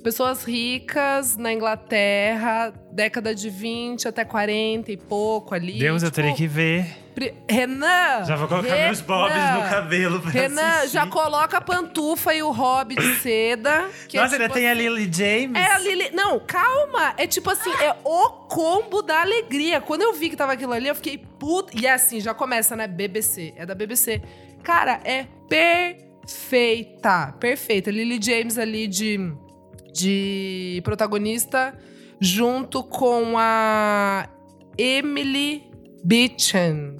pessoas ricas na Inglaterra, década de 20 até 40 e pouco ali. Deus, eu tipo, teria que ver. Pri- Renan! Já vou colocar Renan, meus bobs no cabelo pra Renan, assistir. já coloca a pantufa e o hobby de seda. é Nossa, ainda tipo tem a assim- Lily James. É a Lili. Não, calma. É tipo assim, é o combo da alegria. Quando eu vi que tava aquilo ali, eu fiquei puta. E é assim, já começa, né? BBC. É da BBC. Cara, é perfeita. Perfeita. Lily James ali de, de protagonista, junto com a Emily Beechan.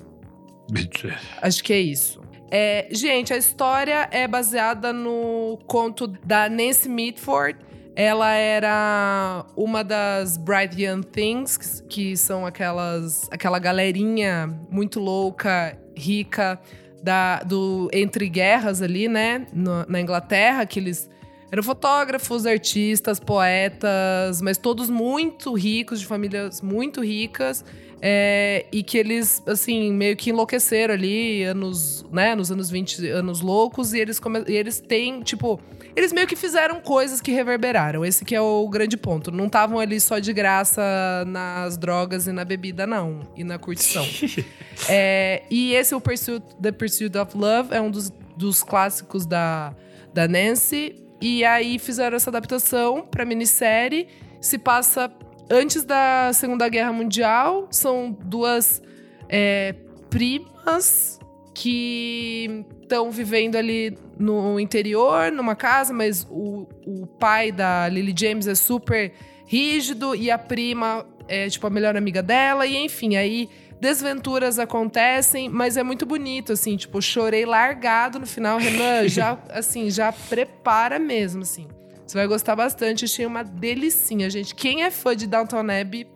Acho que é isso. É, gente, a história é baseada no conto da Nancy Mitford. Ela era uma das Bright Young Things, que, são aquelas, aquela galerinha muito louca, rica, da, do entre guerras ali, né? no- na Inglaterra, que eles eram fotógrafos, artistas, poetas, mas todos muito ricos, de famílias muito ricas. É, e que eles, assim, meio que enlouqueceram ali, anos, né, nos anos 20, anos loucos, e eles, come- e eles têm, tipo, eles meio que fizeram coisas que reverberaram. Esse que é o grande ponto. Não estavam ali só de graça nas drogas e na bebida, não. E na curtição. [LAUGHS] É, e esse, o Pursuit, The Pursuit of Love, é um dos, dos clássicos da, da Nancy. E aí fizeram essa adaptação pra minissérie. Se passa antes da Segunda Guerra Mundial. São duas é, primas que estão vivendo ali no interior, numa casa, mas o, o pai da Lily James é super rígido e a prima é tipo a melhor amiga dela. E enfim, aí desventuras acontecem, mas é muito bonito, assim, tipo, chorei largado no final. Renan, [LAUGHS] já, assim, já prepara mesmo, assim. Você vai gostar bastante, achei uma delicinha, gente. Quem é fã de Downton Abbey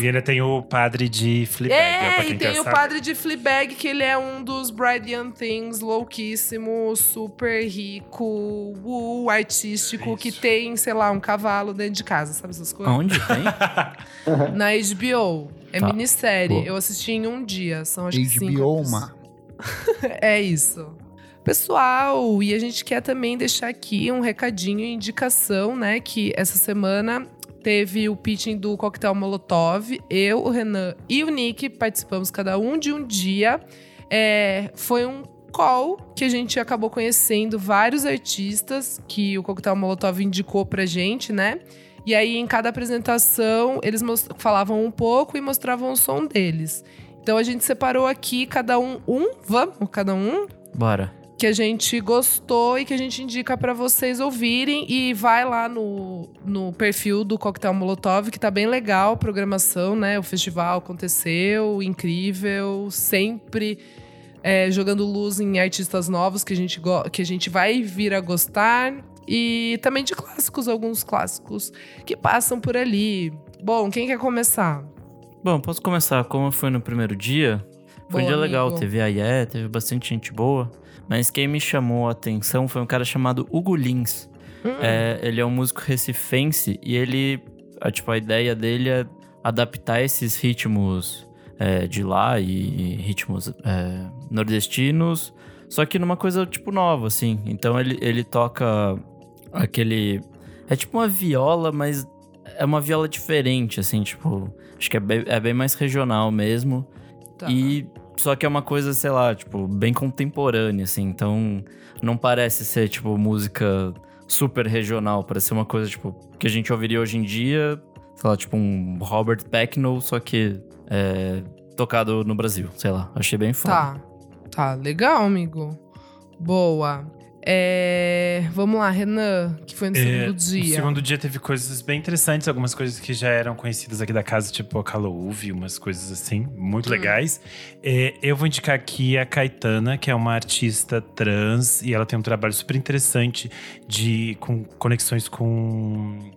E ainda tem o padre de Fleabag. é, quem e tem o saber. padre de Fleabag, que ele é um dos Bright Young Things, louquíssimo, super rico, uh, artístico, Isso. que tem, sei lá, um cavalo dentro de casa, sabe essas coisas? Aonde tem? [LAUGHS] Na HBO. É Tá. minissérie. Boa. Eu assisti em um dia. São acho que cinco HBO, episódios. ma. [LAUGHS] É isso. Pessoal, e a gente quer também deixar aqui um recadinho, indicação, né? Que essa semana teve o pitching do Coquetel Molotov. Eu, o Renan e o Nick participamos cada um de um dia. É, foi um call que a gente acabou conhecendo vários artistas que o Coquetel Molotov indicou pra gente, né? E aí, em cada apresentação, eles falavam um pouco e mostravam o som deles. Então a gente separou aqui cada um um, vamos, cada um. Bora. Que a gente gostou e que a gente indica para vocês ouvirem e vai lá no, no perfil do Coquetel Molotov, que tá bem legal a programação, né? O festival aconteceu, incrível, sempre é, jogando luz em artistas novos que a, gente que a gente vai vir a gostar. E também de clássicos, alguns clássicos que passam por ali. Bom, quem quer começar? Bom, posso começar. Como foi no primeiro dia, foi um dia amigo. legal. Teve a IE, teve bastante gente boa. Mas quem me chamou a atenção foi um cara chamado Hugo Lins. Hum. É, ele é um músico recifense e ele, a, tipo, a ideia dele é adaptar esses ritmos é, de lá e, ritmos é, nordestinos, só que numa coisa, tipo, nova, assim. Então ele, ele toca aquele... É tipo uma viola, mas é uma viola diferente, assim, tipo... Acho que é bem, é bem mais regional mesmo. Tá. E só que é uma coisa, sei lá, tipo, bem contemporânea, assim. Então, não parece ser, tipo, música super regional. Parece ser uma coisa, tipo, que a gente ouviria hoje em dia. Sei lá, tipo, um Robert Pecknow, só que é, tocado no Brasil. Sei lá, achei bem foda. Tá. Tá, legal, amigo. Boa. É, Vamos lá, Renan, que foi no É, segundo No dia. segundo dia teve coisas bem interessantes, algumas coisas que já eram conhecidas aqui da casa, tipo a Calouve, umas coisas assim, muito Hum. legais. É, eu vou indicar aqui a Caetana, que é uma artista trans, e ela tem um trabalho super interessante de com conexões com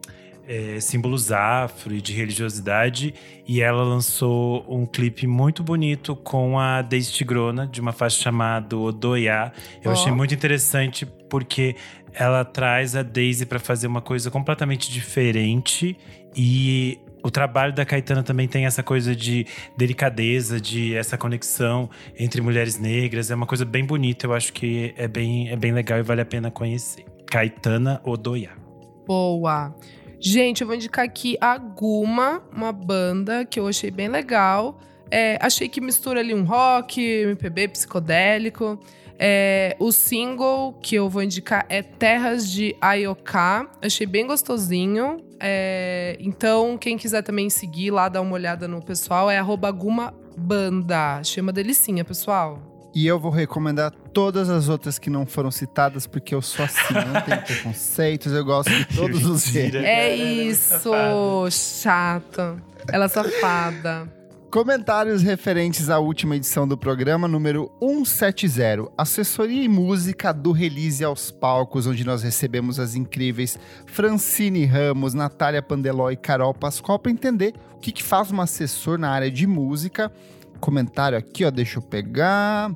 é, símbolos afro e de religiosidade. E ela lançou um clipe muito bonito com a Daisy Tigrona, de uma faixa chamada Odoiá. Eu Ó. achei muito interessante porque ela traz a Daisy para fazer uma coisa completamente diferente e o trabalho da Caetana também tem essa coisa de delicadeza, de essa conexão entre mulheres negras. É uma coisa bem bonita, eu acho que é bem, é bem legal e vale a pena conhecer. Caetana Odoiá. Boa. Gente, eu vou indicar aqui a Guma, uma banda que eu achei bem legal. É, achei que mistura ali um rock, MPB psicodélico. É, o single que eu vou indicar é Terras de Ayoká. Achei bem gostosinho. É, então, quem quiser também seguir lá, dar uma olhada no pessoal, é arroba Guma Banda. Achei uma delicinha, pessoal. E eu vou recomendar todas as outras que não foram citadas, porque eu sou assim, eu não tenho preconceitos, eu gosto de [LAUGHS] todos os gêneros. É é isso, chata. Ela é safada. Comentários referentes à última edição do programa, número 170, assessoria e música do Release aos Palcos, onde nós recebemos as incríveis Francine Ramos, Natália Pandeló e Carol Pascoal para entender o que, que faz um assessor na área de música. Comentário aqui, ó, deixa eu pegar.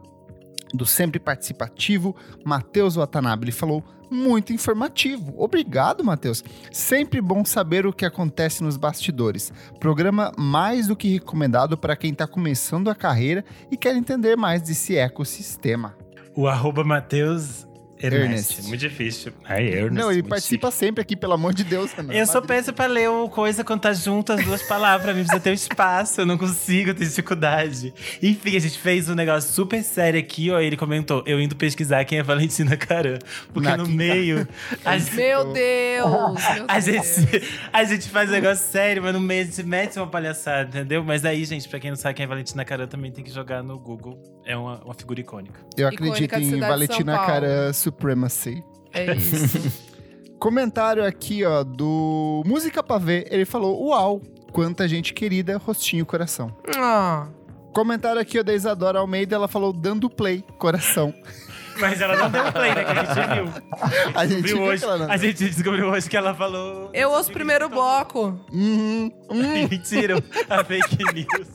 Do sempre participativo, Matheus Watanabe. Ele falou muito informativo. Obrigado, Matheus. Sempre bom saber o que acontece nos bastidores. Programa mais do que recomendado para quem está começando a carreira e quer entender mais desse ecossistema. O arroba Matheus Ernest. Ernest. Muito difícil. Ai, Ernest. Não, ele participa sempre aqui, pelo amor de Deus, Renan. Eu sou péssimo pra ler o coisa quando tá junto as duas palavras. Pra mim precisa ter um espaço. Eu não consigo, eu tenho dificuldade. Enfim, a gente fez um negócio super sério aqui, ó. Ele comentou: eu indo pesquisar quem é Valentina Caran. Porque Na no quinta- meio. [LAUGHS] A, Meu Deus! Meu [LAUGHS] a Deus. gente, [LAUGHS] a gente faz um negócio sério, mas no meio a gente mete uma palhaçada, entendeu? Mas aí, gente, pra quem não sabe quem é Valentina Caran, também tem que jogar no Google. É uma, uma figura icônica. Eu Icônica acredito de em Valentina. Caran Supremacy. É isso. [LAUGHS] Comentário aqui, ó, do Música Pra Ver. Ele falou: Uau, quanta gente querida, rostinho, coração. Ah, Comentário aqui, ó, da Isadora Almeida. Ela falou: dando play, coração. [LAUGHS] Mas ela não deu play, né? Que a gente viu. [LAUGHS] A gente Viu hoje, não- a gente descobriu hoje que ela falou. eu ouço o primeiro bloco. Uhum, uhum. Mentira, a fake news.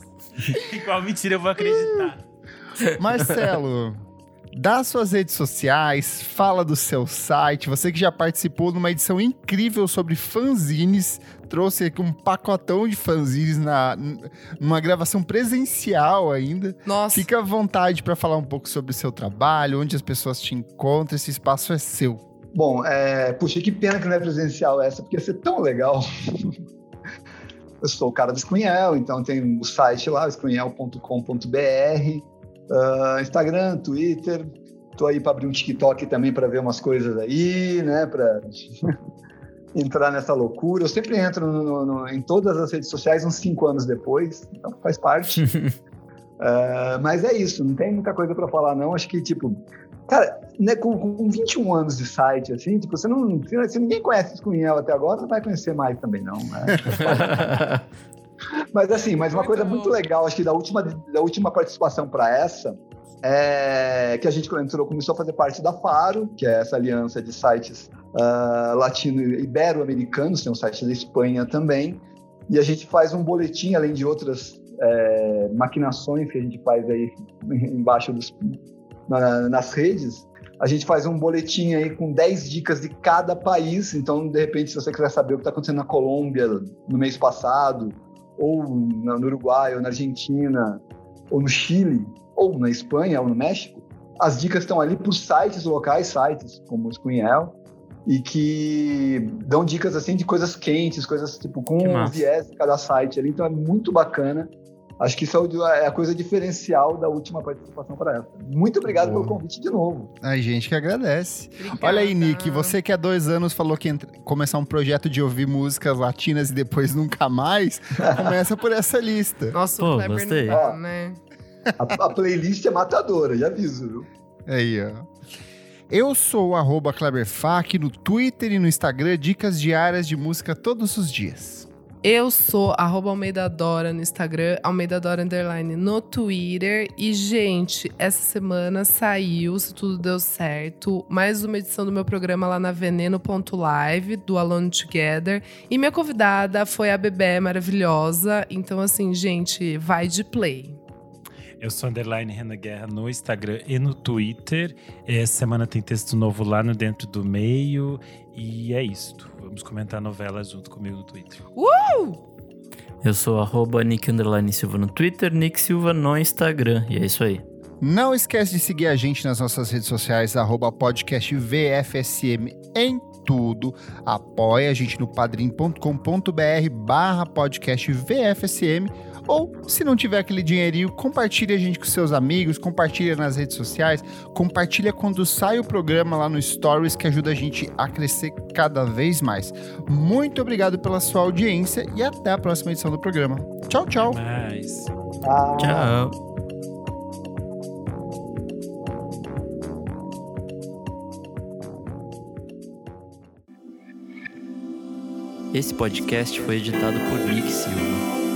Em qual mentira eu vou acreditar? Marcelo, dá suas redes sociais, fala do seu site. Você que já participou de uma edição incrível sobre fanzines, trouxe aqui um pacotão de fanzines na, numa gravação presencial ainda. Nossa, Fica à vontade para falar um pouco sobre o seu trabalho, onde as pessoas te encontram. Esse espaço é seu. Bom, é, puxa, que pena que não é presencial essa, porque ia ser tão legal. [LAUGHS] eu sou o cara do Screenel, então tem o site lá, screenel.com.br, uh, Instagram, Twitter. Tô aí para abrir um TikTok também para ver umas coisas aí, né? Para [LAUGHS] entrar nessa loucura. Eu sempre entro no, no, em todas as redes sociais uns cinco anos depois, então faz parte. uh, [LAUGHS] mas é isso, não tem muita coisa para falar, não. Acho que, tipo, cara, né, com, com 21 anos de site, assim, tipo, você não. Se ninguém conhece Screenel até agora, não vai conhecer mais também, não. Né? [LAUGHS] mas assim, mas uma coisa muito legal, acho que da última, da última participação para essa, é que a gente entrou, começou a fazer parte da Faro, que é essa aliança de sites uh, latino-ibero-americanos, tem um site da Espanha também, e a gente faz um boletim, além de outras é, maquinações que a gente faz aí embaixo dos, na, nas redes, a gente faz um boletim aí com 10 dicas de cada país. Então, de repente, se você quiser saber o que está acontecendo na Colômbia no mês passado, ou no Uruguai, ou na Argentina, ou no Chile, ou na Espanha, ou no México, as dicas estão ali por sites locais, sites como o Screenel, e que dão dicas assim de coisas quentes, coisas tipo com o viés de cada site ali. Então é muito bacana. Acho que isso é, é a coisa diferencial da última participação para essa. Muito obrigado Boa. pelo convite de novo. A gente que agradece. Obrigada. Olha aí, Nick, você que há dois anos falou que ia começar um projeto de ouvir músicas latinas e depois nunca mais, [LAUGHS] começa por essa lista. Nossa, Pô, o gostei. Não, né? a, a, playlist é matadora, já aviso, viu? Aí, ó. Eu sou o Kleberfac no Twitter e no Instagram, dicas diárias de música todos os dias. Eu sou arroba Almeida Dora no Instagram, Almeida Dora Underline no Twitter. E, gente, essa semana saiu, se tudo deu certo, mais uma edição do meu programa lá na Veneno.live, do Alone Together. E minha convidada foi a Bebê maravilhosa. Então, assim, gente, vai de play. Eu sou underline Renan Guerra no Instagram e no Twitter. Essa semana tem texto novo lá no Dentro do Meio. E é isso. Vamos comentar a novela junto comigo no Twitter. Uh! Eu sou arroba Nick Silva no Twitter, Nick Silva no Instagram. E é isso aí. Não esquece de seguir a gente nas nossas redes sociais, arroba podcast VFSM em tudo. Apoie a gente no padrim.com.br barra podcast VFSM ou, se não tiver aquele dinheirinho, compartilhe a gente com seus amigos, compartilha nas redes sociais, compartilha quando sai o programa lá no Stories, que ajuda a gente a crescer cada vez mais. Muito obrigado pela sua audiência e até a próxima edição do programa. Tchau, tchau. Nice. Tchau. Esse podcast foi editado por Nick Silva.